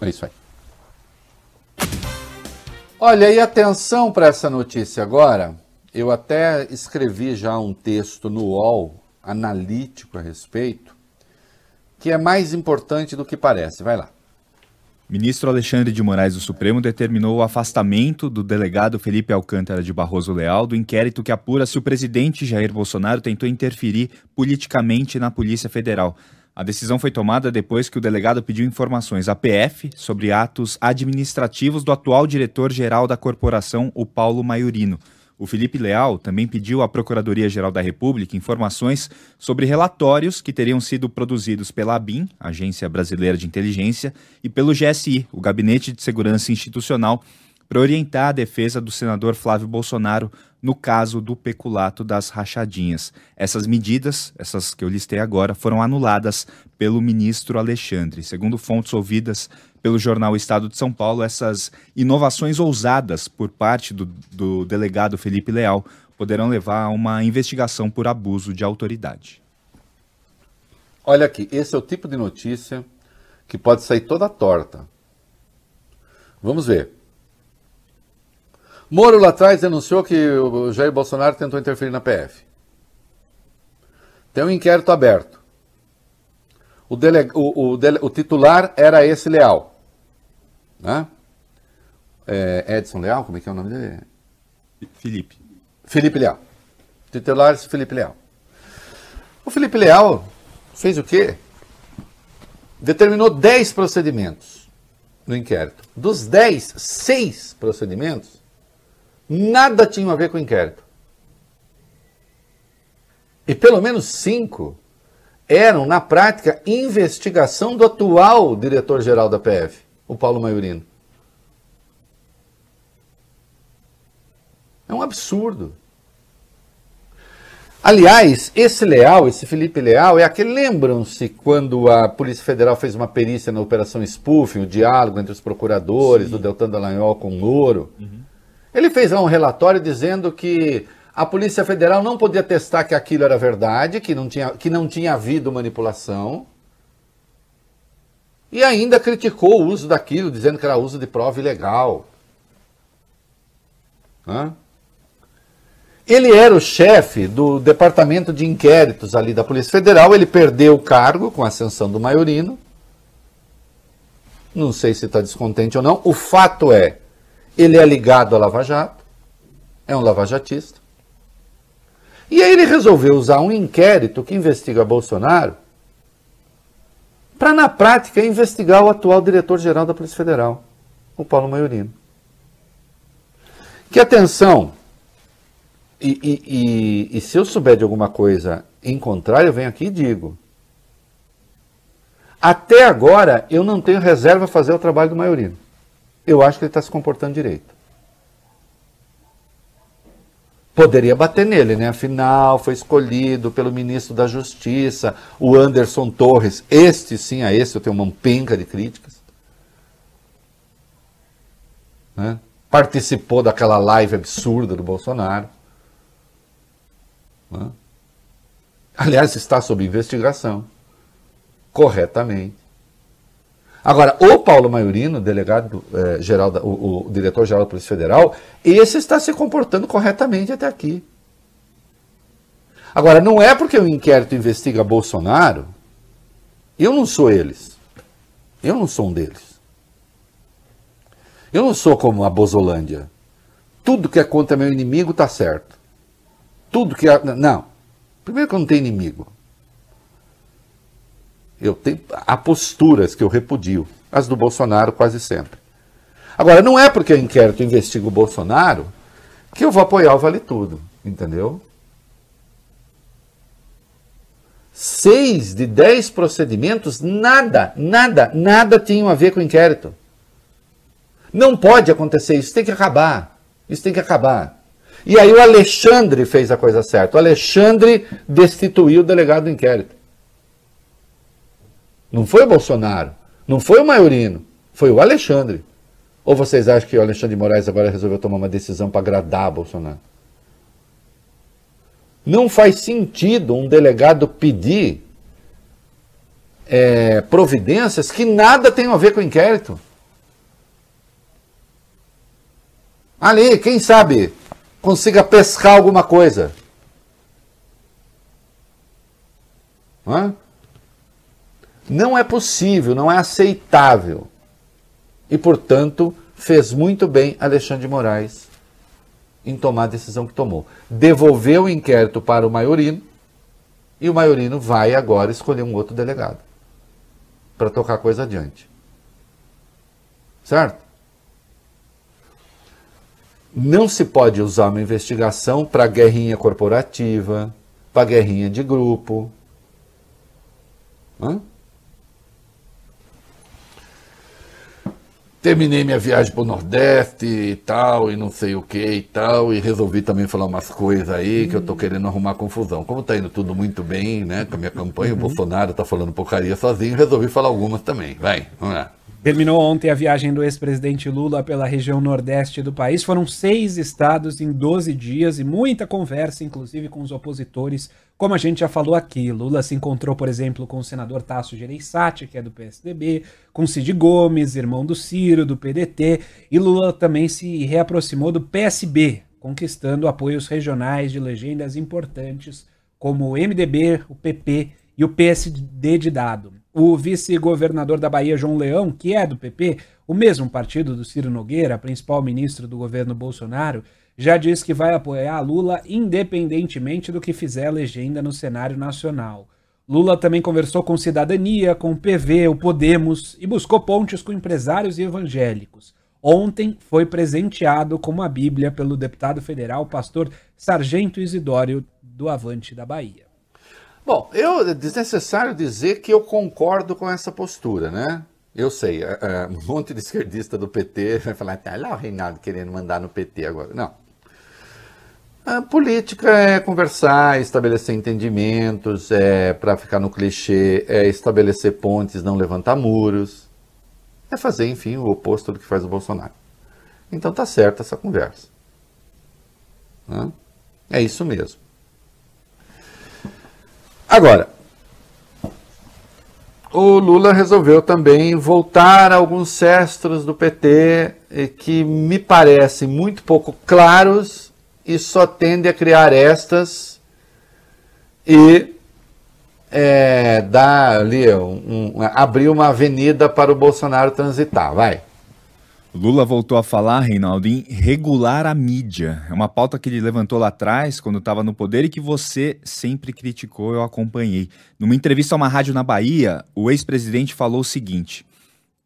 É isso aí. Olha, e atenção para essa notícia agora. Eu até escrevi já um texto no UOL analítico a respeito, que é mais importante do que parece. Vai lá. Ministro Alexandre de Moraes do Supremo determinou o afastamento do delegado Felipe Alcântara de Barroso Leal do inquérito que apura se o presidente Jair Bolsonaro tentou interferir politicamente na Polícia Federal. A decisão foi tomada depois que o delegado pediu informações à PF sobre atos administrativos do atual diretor-geral da corporação, o Paulo Maiorino. O Felipe Leal também pediu à Procuradoria-Geral da República informações sobre relatórios que teriam sido produzidos pela ABIN, Agência Brasileira de Inteligência, e pelo GSI, o Gabinete de Segurança Institucional, para orientar a defesa do senador Flávio Bolsonaro no caso do peculato das rachadinhas. Essas medidas, essas que eu listei agora, foram anuladas pelo ministro Alexandre. Segundo fontes ouvidas pelo jornal Estado de São Paulo, essas inovações ousadas por parte do, do delegado Felipe Leal poderão levar a uma investigação por abuso de autoridade. Olha aqui, esse é o tipo de notícia que pode sair toda torta. Vamos ver. Moro lá atrás denunciou que o Jair Bolsonaro tentou interferir na PF. Tem um inquérito aberto. O, dele, o, o, o titular era esse Leal. Né? É, Edson Leal, como é que é o nome dele? Felipe. Felipe Leal. Titular Felipe Leal. O Felipe Leal fez o quê? Determinou 10 procedimentos no inquérito. Dos 10, 6 procedimentos nada tinham a ver com o inquérito. E pelo menos cinco eram, na prática, investigação do atual diretor-geral da PF, o Paulo Maiorino. É um absurdo. Aliás, esse Leal, esse Felipe Leal, é aquele. Lembram-se quando a Polícia Federal fez uma perícia na Operação Spoofing, o diálogo entre os procuradores Sim. do Deltan Dallagnol com o Moro? Uhum. Ele fez lá um relatório dizendo que a Polícia Federal não podia testar que aquilo era verdade, que não tinha, que não tinha havido manipulação. E ainda criticou o uso daquilo, dizendo que era uso de prova ilegal. Hã? Ele era o chefe do departamento de inquéritos ali da Polícia Federal, ele perdeu o cargo com a ascensão do Maiorino. Não sei se está descontente ou não. O fato é, ele é ligado à Lava Jato, é um lavajatista. E aí ele resolveu usar um inquérito que investiga Bolsonaro para, na prática, investigar o atual diretor-geral da Polícia Federal, o Paulo Maiorino. Que atenção! E, e, e, e se eu souber de alguma coisa em contrário, eu venho aqui e digo. Até agora, eu não tenho reserva a fazer o trabalho do Maiorino eu acho que ele está se comportando direito. Poderia bater nele, né? Afinal, foi escolhido pelo ministro da Justiça, o Anderson Torres. Este, sim, a esse eu tenho uma penca de críticas. Né? Participou daquela live absurda do Bolsonaro. Né? Aliás, está sob investigação. Corretamente. Agora, o Paulo Maiorino, delegado eh, geral, da, o, o diretor-geral da Polícia Federal, esse está se comportando corretamente até aqui. Agora, não é porque o inquérito investiga Bolsonaro, eu não sou eles. Eu não sou um deles. Eu não sou como a Bozolândia. Tudo que é contra meu inimigo está certo. Tudo que é. Não. Primeiro que eu não tenho inimigo. Eu tenho, há posturas que eu repudio, as do Bolsonaro quase sempre. Agora, não é porque o inquérito investiga o Bolsonaro que eu vou apoiar o Vale Tudo, entendeu? Seis de dez procedimentos, nada, nada, nada tinham a ver com o inquérito. Não pode acontecer isso, tem que acabar. Isso tem que acabar. E aí o Alexandre fez a coisa certa. O Alexandre destituiu o delegado do inquérito. Não foi o Bolsonaro. Não foi o Maiorino, foi o Alexandre. Ou vocês acham que o Alexandre de Moraes agora resolveu tomar uma decisão para agradar Bolsonaro? Não faz sentido um delegado pedir é, providências que nada tem a ver com o inquérito. Ali, quem sabe, consiga pescar alguma coisa. Não é? Não é possível, não é aceitável. E, portanto, fez muito bem Alexandre de Moraes em tomar a decisão que tomou. Devolveu o inquérito para o Maiorino e o Maiorino vai agora escolher um outro delegado para tocar a coisa adiante. Certo? Não se pode usar uma investigação para guerrinha corporativa, para guerrinha de grupo. Hã? Terminei minha viagem para o Nordeste e tal, e não sei o que e tal, e resolvi também falar umas coisas aí que eu tô querendo arrumar confusão. Como tá indo tudo muito bem, né, com a minha campanha, uhum. o Bolsonaro tá falando porcaria sozinho, resolvi falar algumas também. Vai, vamos lá. Terminou ontem a viagem do ex-presidente Lula pela região nordeste do país. Foram seis estados em 12 dias e muita conversa, inclusive com os opositores. Como a gente já falou aqui, Lula se encontrou, por exemplo, com o senador Tasso Gereissati, que é do PSDB, com Cid Gomes, irmão do Ciro, do PDT, e Lula também se reaproximou do PSB, conquistando apoios regionais de legendas importantes como o MDB, o PP e o PSD de dado. O vice-governador da Bahia, João Leão, que é do PP, o mesmo partido do Ciro Nogueira, principal ministro do governo Bolsonaro, já diz que vai apoiar Lula independentemente do que fizer a legenda no cenário nacional. Lula também conversou com Cidadania, com o PV, o Podemos e buscou pontes com empresários e evangélicos. Ontem foi presenteado com uma Bíblia pelo deputado federal pastor Sargento Isidório do Avante da Bahia. Bom, eu é desnecessário dizer que eu concordo com essa postura, né? Eu sei, é, é, um monte de esquerdista do PT vai falar, tá lá o Reinaldo querendo mandar no PT agora. Não. A política é conversar, estabelecer entendimentos, é para ficar no clichê, é estabelecer pontes, não levantar muros, é fazer, enfim, o oposto do que faz o Bolsonaro. Então tá certa essa conversa. É isso mesmo. Agora, o Lula resolveu também voltar a alguns cestros do PT que me parecem muito pouco claros e só tende a criar estas e é, dar ali, um, um, abrir uma avenida para o Bolsonaro transitar. Vai. Lula voltou a falar, Reinaldo, em regular a mídia. É uma pauta que ele levantou lá atrás, quando estava no poder, e que você sempre criticou, eu acompanhei. Numa entrevista a uma rádio na Bahia, o ex-presidente falou o seguinte: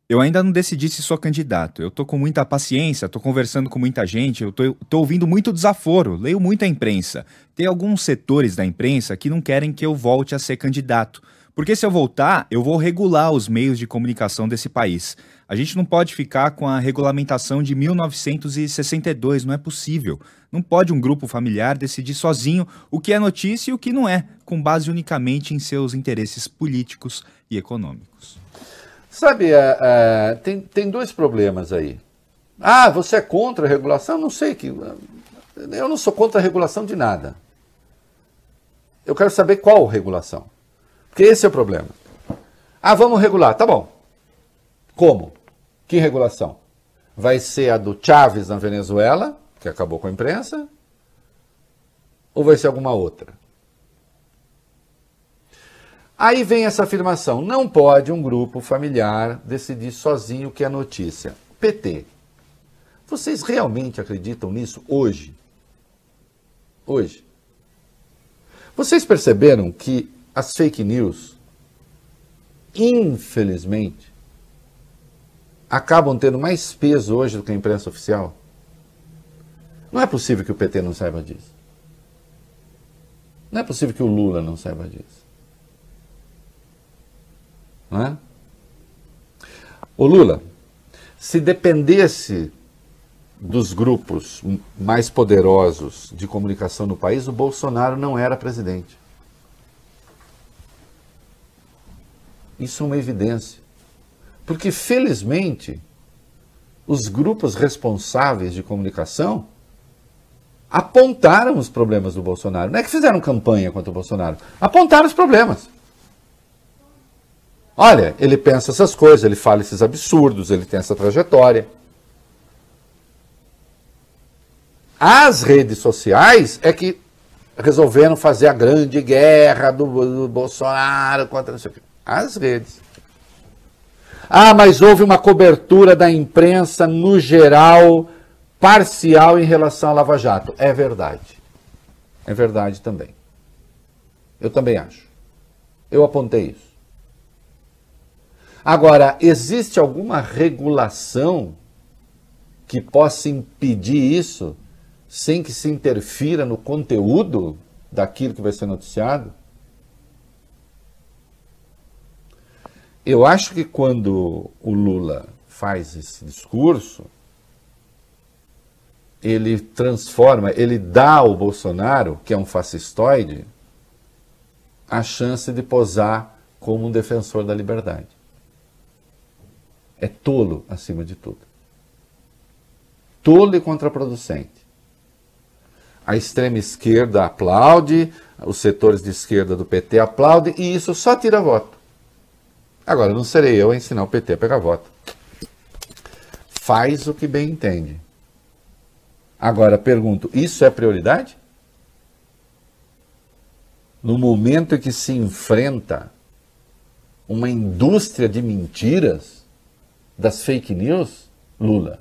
Eu ainda não decidi se sou candidato. Eu tô com muita paciência, tô conversando com muita gente, eu tô, tô ouvindo muito desaforo, leio muito a imprensa. Tem alguns setores da imprensa que não querem que eu volte a ser candidato. Porque se eu voltar, eu vou regular os meios de comunicação desse país. A gente não pode ficar com a regulamentação de 1962, não é possível. Não pode um grupo familiar decidir sozinho o que é notícia e o que não é, com base unicamente em seus interesses políticos e econômicos. Sabe, uh, uh, tem, tem dois problemas aí. Ah, você é contra a regulação? Não sei que. Eu não sou contra a regulação de nada. Eu quero saber qual regulação. Porque esse é o problema. Ah, vamos regular. Tá bom. Como? Que regulação? Vai ser a do Chávez na Venezuela, que acabou com a imprensa? Ou vai ser alguma outra? Aí vem essa afirmação: não pode um grupo familiar decidir sozinho o que é notícia. PT. Vocês realmente acreditam nisso hoje? Hoje. Vocês perceberam que as fake news, infelizmente, acabam tendo mais peso hoje do que a imprensa oficial? Não é possível que o PT não saiba disso. Não é possível que o Lula não saiba disso. É? O Lula, se dependesse dos grupos mais poderosos de comunicação no país, o Bolsonaro não era presidente. Isso é uma evidência. Porque, felizmente, os grupos responsáveis de comunicação apontaram os problemas do Bolsonaro. Não é que fizeram campanha contra o Bolsonaro, apontaram os problemas. Olha, ele pensa essas coisas, ele fala esses absurdos, ele tem essa trajetória. As redes sociais é que resolveram fazer a grande guerra do, do Bolsonaro contra não sei o quê. As redes. Ah, mas houve uma cobertura da imprensa no geral parcial em relação à Lava Jato. É verdade. É verdade também. Eu também acho. Eu apontei isso. Agora, existe alguma regulação que possa impedir isso sem que se interfira no conteúdo daquilo que vai ser noticiado? Eu acho que quando o Lula faz esse discurso, ele transforma, ele dá ao Bolsonaro, que é um fascistoide, a chance de posar como um defensor da liberdade. É tolo acima de tudo. Tolo e contraproducente. A extrema esquerda aplaude, os setores de esquerda do PT aplaudem, e isso só tira voto. Agora, não serei eu a ensinar o PT a pegar voto. Faz o que bem entende. Agora, pergunto: isso é prioridade? No momento em que se enfrenta uma indústria de mentiras, das fake news, Lula,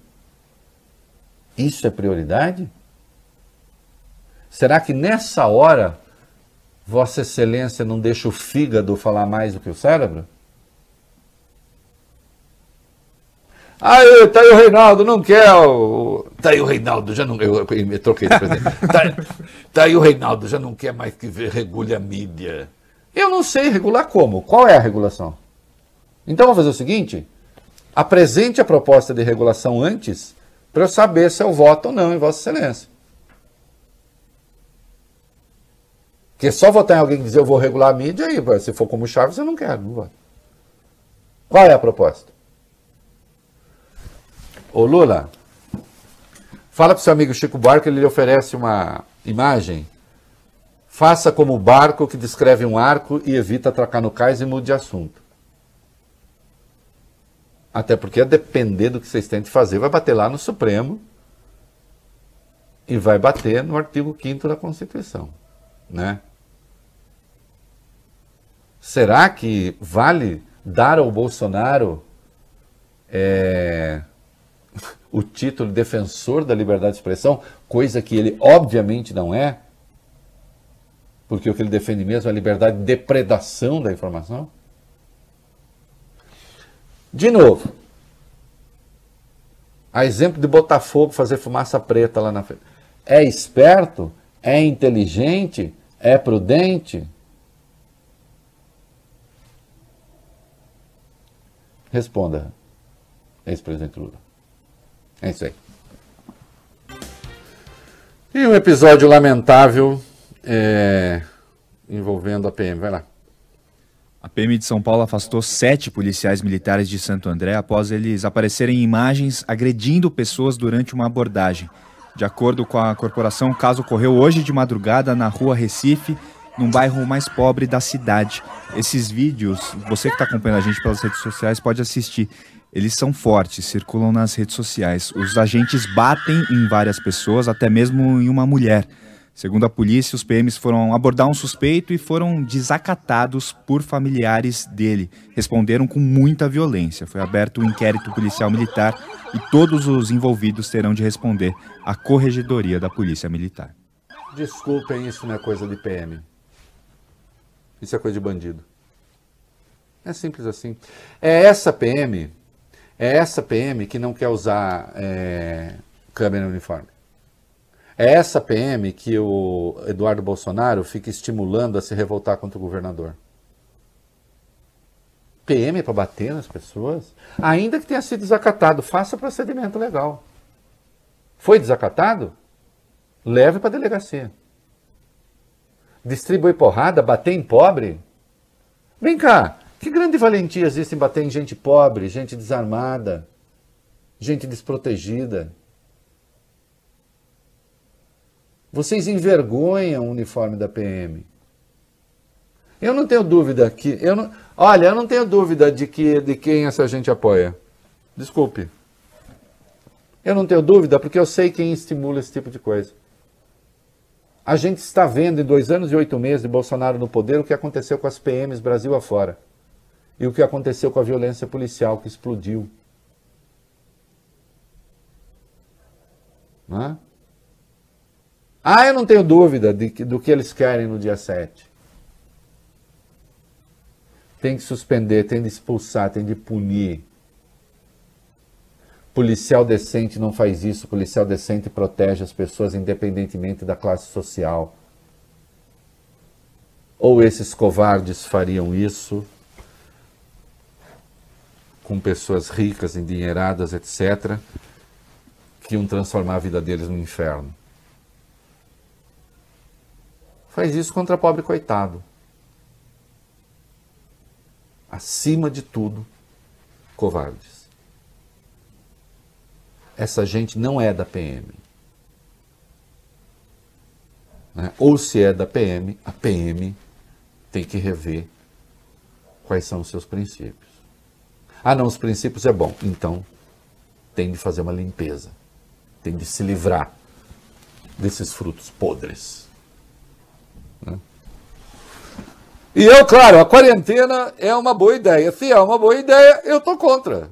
isso é prioridade? Será que nessa hora Vossa Excelência não deixa o fígado falar mais do que o cérebro? Aí, tá aí o Reinaldo, não quer o. Tá aí o Reinaldo, já não. Eu, eu me troquei de presidente. Tá, tá aí o Reinaldo, já não quer mais que regule a mídia. Eu não sei regular como. Qual é a regulação? Então vamos fazer o seguinte: apresente a proposta de regulação antes, para eu saber se eu voto ou não em Vossa Excelência. Porque só votar em alguém que dizer eu vou regular a mídia, aí, se for como Chaves, eu não quero, não voto. Qual é a proposta? Ô Lula, fala para seu amigo Chico Buarque, ele lhe oferece uma imagem. Faça como o barco que descreve um arco e evita atracar no cais e mude de assunto. Até porque, a depender do que vocês tentem fazer, vai bater lá no Supremo e vai bater no artigo 5 da Constituição. Né? Será que vale dar ao Bolsonaro é, o título de defensor da liberdade de expressão, coisa que ele obviamente não é, porque o que ele defende mesmo é a liberdade de depredação da informação? De novo, a exemplo de Botafogo fazer fumaça preta lá na frente. É esperto? É inteligente? É prudente? Responda, ex-presidente Lula. É isso aí. E um episódio lamentável é, envolvendo a PM. Vai lá. A PM de São Paulo afastou sete policiais militares de Santo André após eles aparecerem em imagens agredindo pessoas durante uma abordagem. De acordo com a corporação, o caso ocorreu hoje de madrugada na rua Recife, num bairro mais pobre da cidade. Esses vídeos, você que está acompanhando a gente pelas redes sociais pode assistir eles são fortes, circulam nas redes sociais. Os agentes batem em várias pessoas, até mesmo em uma mulher. Segundo a polícia, os PMs foram abordar um suspeito e foram desacatados por familiares dele. Responderam com muita violência. Foi aberto um inquérito policial militar e todos os envolvidos terão de responder à corregedoria da Polícia Militar. Desculpem, isso não é coisa de PM. Isso é coisa de bandido. É simples assim. É essa PM é essa PM que não quer usar é, câmera uniforme. É essa PM que o Eduardo Bolsonaro fica estimulando a se revoltar contra o governador. PM para bater nas pessoas? Ainda que tenha sido desacatado, faça procedimento legal. Foi desacatado? Leve para a delegacia. Distribui porrada, bater em pobre? Vem cá, Que grande valentia existe em bater em gente pobre, gente desarmada, gente desprotegida. Vocês envergonham o uniforme da PM. Eu não tenho dúvida que. Eu não, olha, eu não tenho dúvida de, que, de quem essa gente apoia. Desculpe. Eu não tenho dúvida porque eu sei quem estimula esse tipo de coisa. A gente está vendo em dois anos e oito meses de Bolsonaro no poder o que aconteceu com as PMs Brasil afora. E o que aconteceu com a violência policial que explodiu. Não é? Ah, eu não tenho dúvida de, do que eles querem no dia 7. Tem que suspender, tem de expulsar, tem de punir. Policial decente não faz isso. Policial decente protege as pessoas independentemente da classe social. Ou esses covardes fariam isso com pessoas ricas, endinheiradas, etc., que iam transformar a vida deles no inferno faz isso contra pobre coitado. Acima de tudo, covardes. Essa gente não é da PM. Né? Ou se é da PM, a PM tem que rever quais são os seus princípios. Ah, não, os princípios é bom. Então, tem de fazer uma limpeza. Tem de se livrar desses frutos podres. Né? E eu, claro, a quarentena é uma boa ideia. Se é uma boa ideia, eu tô contra.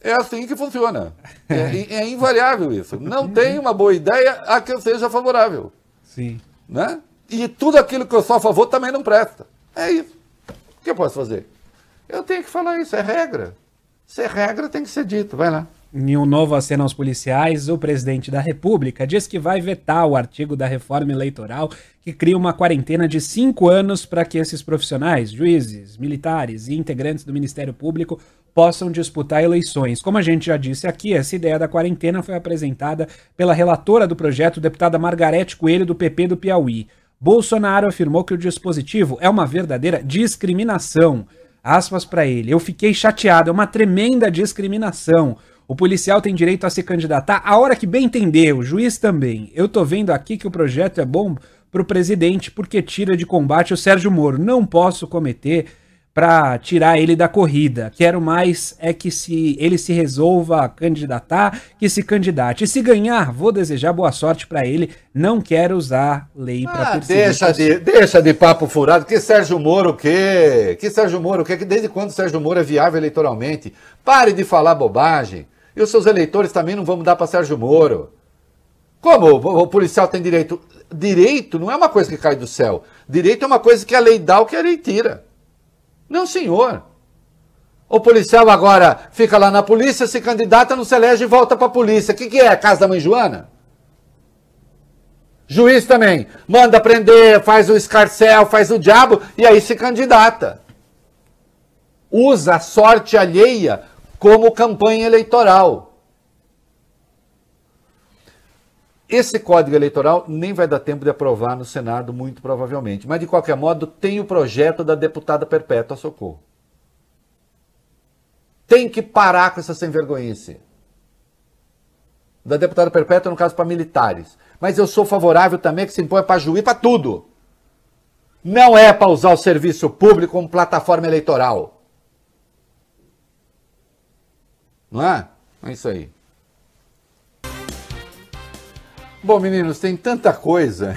É assim que funciona. É, é invariável isso. Não tem uma boa ideia a que eu seja favorável. Sim. Né? E tudo aquilo que eu sou a favor também não presta. É isso. O que eu posso fazer? Eu tenho que falar isso, é regra. Se é regra, tem que ser dito. Vai lá. Em um novo aceno aos policiais, o presidente da República diz que vai vetar o artigo da reforma eleitoral que cria uma quarentena de cinco anos para que esses profissionais, juízes, militares e integrantes do Ministério Público possam disputar eleições. Como a gente já disse aqui, essa ideia da quarentena foi apresentada pela relatora do projeto, deputada Margarete Coelho, do PP do Piauí. Bolsonaro afirmou que o dispositivo é uma verdadeira discriminação. Aspas para ele. Eu fiquei chateado, é uma tremenda discriminação. O policial tem direito a se candidatar a hora que bem entender, o juiz também. Eu tô vendo aqui que o projeto é bom pro presidente porque tira de combate o Sérgio Moro. Não posso cometer para tirar ele da corrida. Quero mais é que se ele se resolva a candidatar, que se candidate. E se ganhar, vou desejar boa sorte para ele. Não quero usar lei para ah. Deixa de, deixa de papo furado. Que Sérgio Moro o quê? Que Sérgio Moro o quê? Que desde quando Sérgio Moro é viável eleitoralmente? Pare de falar bobagem. E os seus eleitores também não vão mudar para Sérgio Moro. Como o, policial tem direito? Direito não é uma coisa que cai do céu. Direito é uma coisa que a lei dá ou que a lei tira. Não, senhor. O policial agora fica lá na polícia, se candidata, não se elege e volta para a polícia. O que, que é? A casa da mãe Joana? Juiz também. Manda prender, faz o escarcel, faz o diabo e aí se candidata. Usa a sorte alheia como campanha eleitoral. Esse código eleitoral nem vai dar tempo de aprovar no Senado, muito provavelmente. Mas, de qualquer modo, tem o projeto da deputada Perpétua Socorro. Tem que parar com essa sem vergonhice. Da deputada Perpétua, no caso, para militares. Mas eu sou favorável também que se impõe para juiz, para tudo. Não é para usar o serviço público como plataforma eleitoral. Não é? É isso aí. Bom, meninos, tem tanta coisa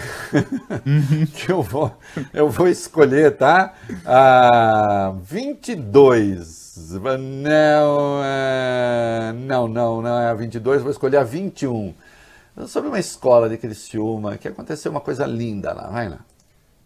que eu vou, eu vou escolher, tá? Ah, 22. Não, é... não, não, não é a 22, vou escolher a 21. Sobre uma escola de Criciúma, que aconteceu uma coisa linda lá, vai lá.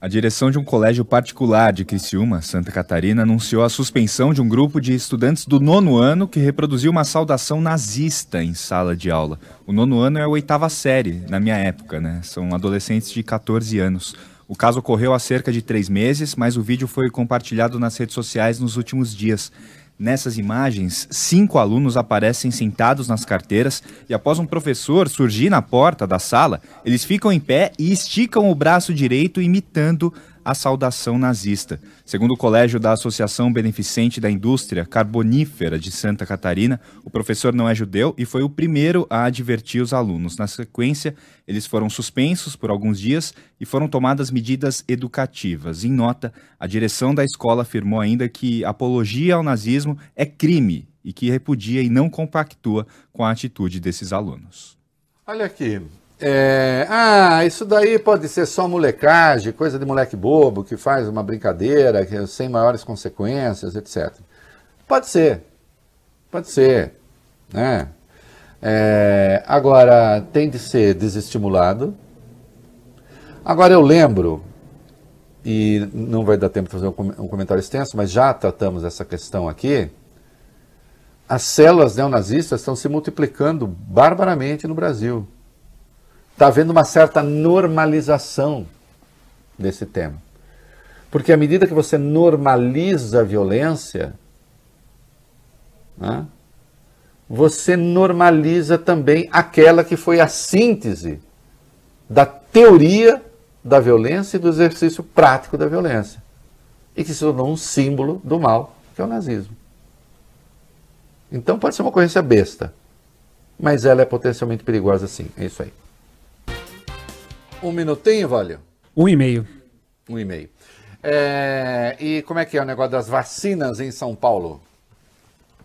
A direção de um colégio particular de Criciúma, Santa Catarina, anunciou a suspensão de um grupo de estudantes do nono ano que reproduziu uma saudação nazista em sala de aula. O nono ano é a oitava série, na minha época, né? São adolescentes de 14 anos. O caso ocorreu há cerca de três meses, mas o vídeo foi compartilhado nas redes sociais nos últimos dias. Nessas imagens, cinco alunos aparecem sentados nas carteiras e, após um professor surgir na porta da sala, eles ficam em pé e esticam o braço direito, imitando a saudação nazista. Segundo o Colégio da Associação Beneficente da Indústria Carbonífera de Santa Catarina, o professor não é judeu e foi o primeiro a advertir os alunos. Na sequência, eles foram suspensos por alguns dias e foram tomadas medidas educativas. Em nota, a direção da escola afirmou ainda que apologia ao nazismo é crime e que repudia e não compactua com a atitude desses alunos. Olha aqui. É, ah, isso daí pode ser só molecagem, coisa de moleque bobo que faz uma brincadeira que, sem maiores consequências, etc. Pode ser. Pode ser. Né? É, agora, tem de ser desestimulado. Agora, eu lembro, e não vai dar tempo de fazer um comentário extenso, mas já tratamos essa questão aqui as células neonazistas estão se multiplicando barbaramente no Brasil. Está havendo uma certa normalização desse tema. Porque à medida que você normaliza a violência, né, você normaliza também aquela que foi a síntese da teoria da violência e do exercício prático da violência. E que se tornou um símbolo do mal, que é o nazismo. Então pode ser uma ocorrência besta, mas ela é potencialmente perigosa sim. É isso aí. Um minutinho, Valho? Um e meio. Um e meio. É, e como é que é o negócio das vacinas em São Paulo?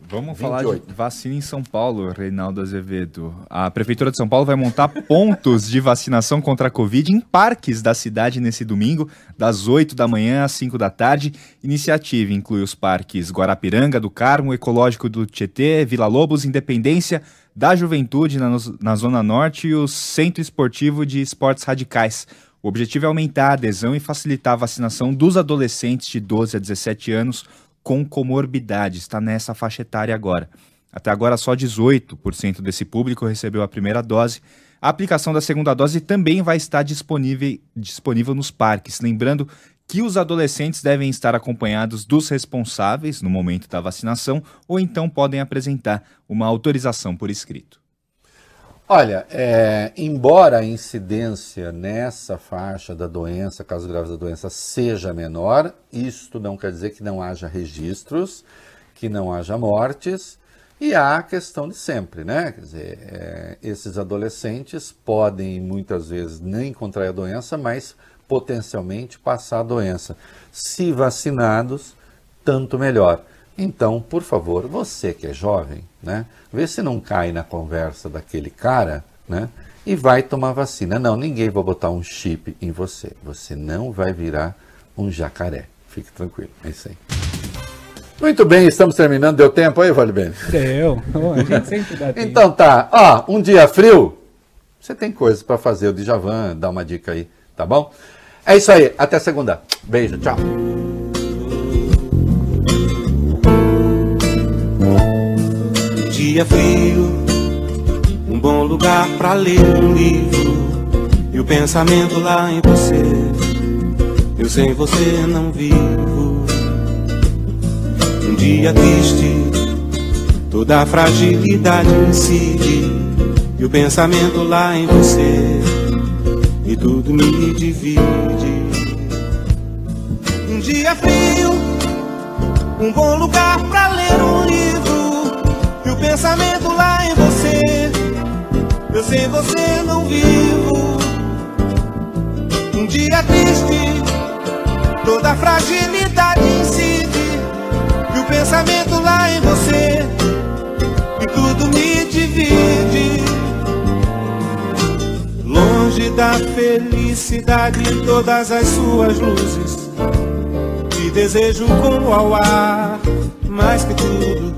Vamos 28. falar de vacina em São Paulo, Reinaldo Azevedo. A Prefeitura de São Paulo vai montar pontos de vacinação contra a Covid em parques da cidade nesse domingo, das 8 da manhã às 5 da tarde. Iniciativa inclui os parques Guarapiranga, do Carmo, Ecológico do Tietê, Vila Lobos, Independência, da Juventude na, na Zona Norte e o Centro Esportivo de Esportes Radicais. O objetivo é aumentar a adesão e facilitar a vacinação dos adolescentes de 12 a 17 anos com comorbidade, está nessa faixa etária agora. Até agora, só 18% desse público recebeu a primeira dose. A aplicação da segunda dose também vai estar disponível, disponível nos parques. Lembrando que os adolescentes devem estar acompanhados dos responsáveis no momento da vacinação ou então podem apresentar uma autorização por escrito. Olha, é, embora a incidência nessa faixa da doença, casos graves da doença, seja menor, isto não quer dizer que não haja registros, que não haja mortes, e há a questão de sempre, né? Quer dizer, é, esses adolescentes podem muitas vezes nem contrair a doença, mas potencialmente passar a doença. Se vacinados, tanto melhor. Então, por favor, você que é jovem, né, vê se não cai na conversa daquele cara, né, e vai tomar vacina. Não, ninguém vai botar um chip em você. Você não vai virar um jacaré. Fique tranquilo, é isso aí. Muito bem, estamos terminando. Deu tempo aí, Vale Bem? Deu. a gente sempre dá tempo. Então tá. Ó, um dia frio, você tem coisas para fazer. O Djavan, dá uma dica aí, tá bom? É isso aí. Até segunda. Beijo, tchau. dia frio, um bom lugar para ler um livro e o pensamento lá em você. Eu sem você não vivo. Um dia triste, toda a fragilidade incide e o pensamento lá em você e tudo me divide. Um dia frio, um bom lugar para ler um livro pensamento lá em você. Eu sem você não vivo. Um dia triste, toda a fragilidade incide. E o pensamento lá em você, e tudo me divide. Longe da felicidade, todas as suas luzes. Te desejo como ao ar, mais que tudo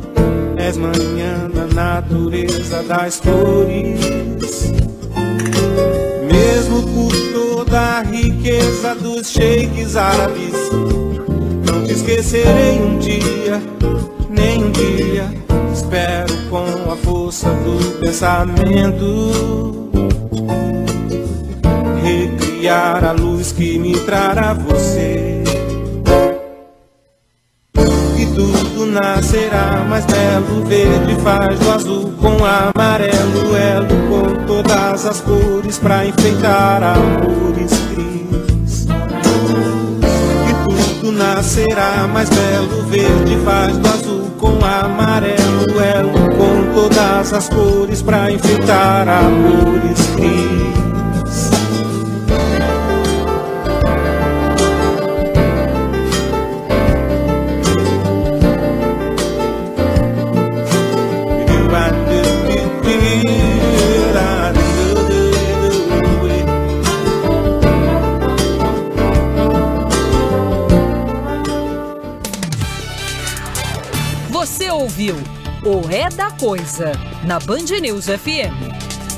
És manhã na natureza das cores. Mesmo por toda a riqueza dos sheiks árabes, não te esquecerei um dia, nem um dia. Espero com a força do pensamento recriar a luz que me trará você. nascerá mais belo. Verde faz do azul com amarelo, elo com todas as cores pra enfeitar amores gris. nascerá mais belo. Verde faz do azul com amarelo, elo com todas as cores pra enfeitar amores cris. O É da Coisa na Band News FM.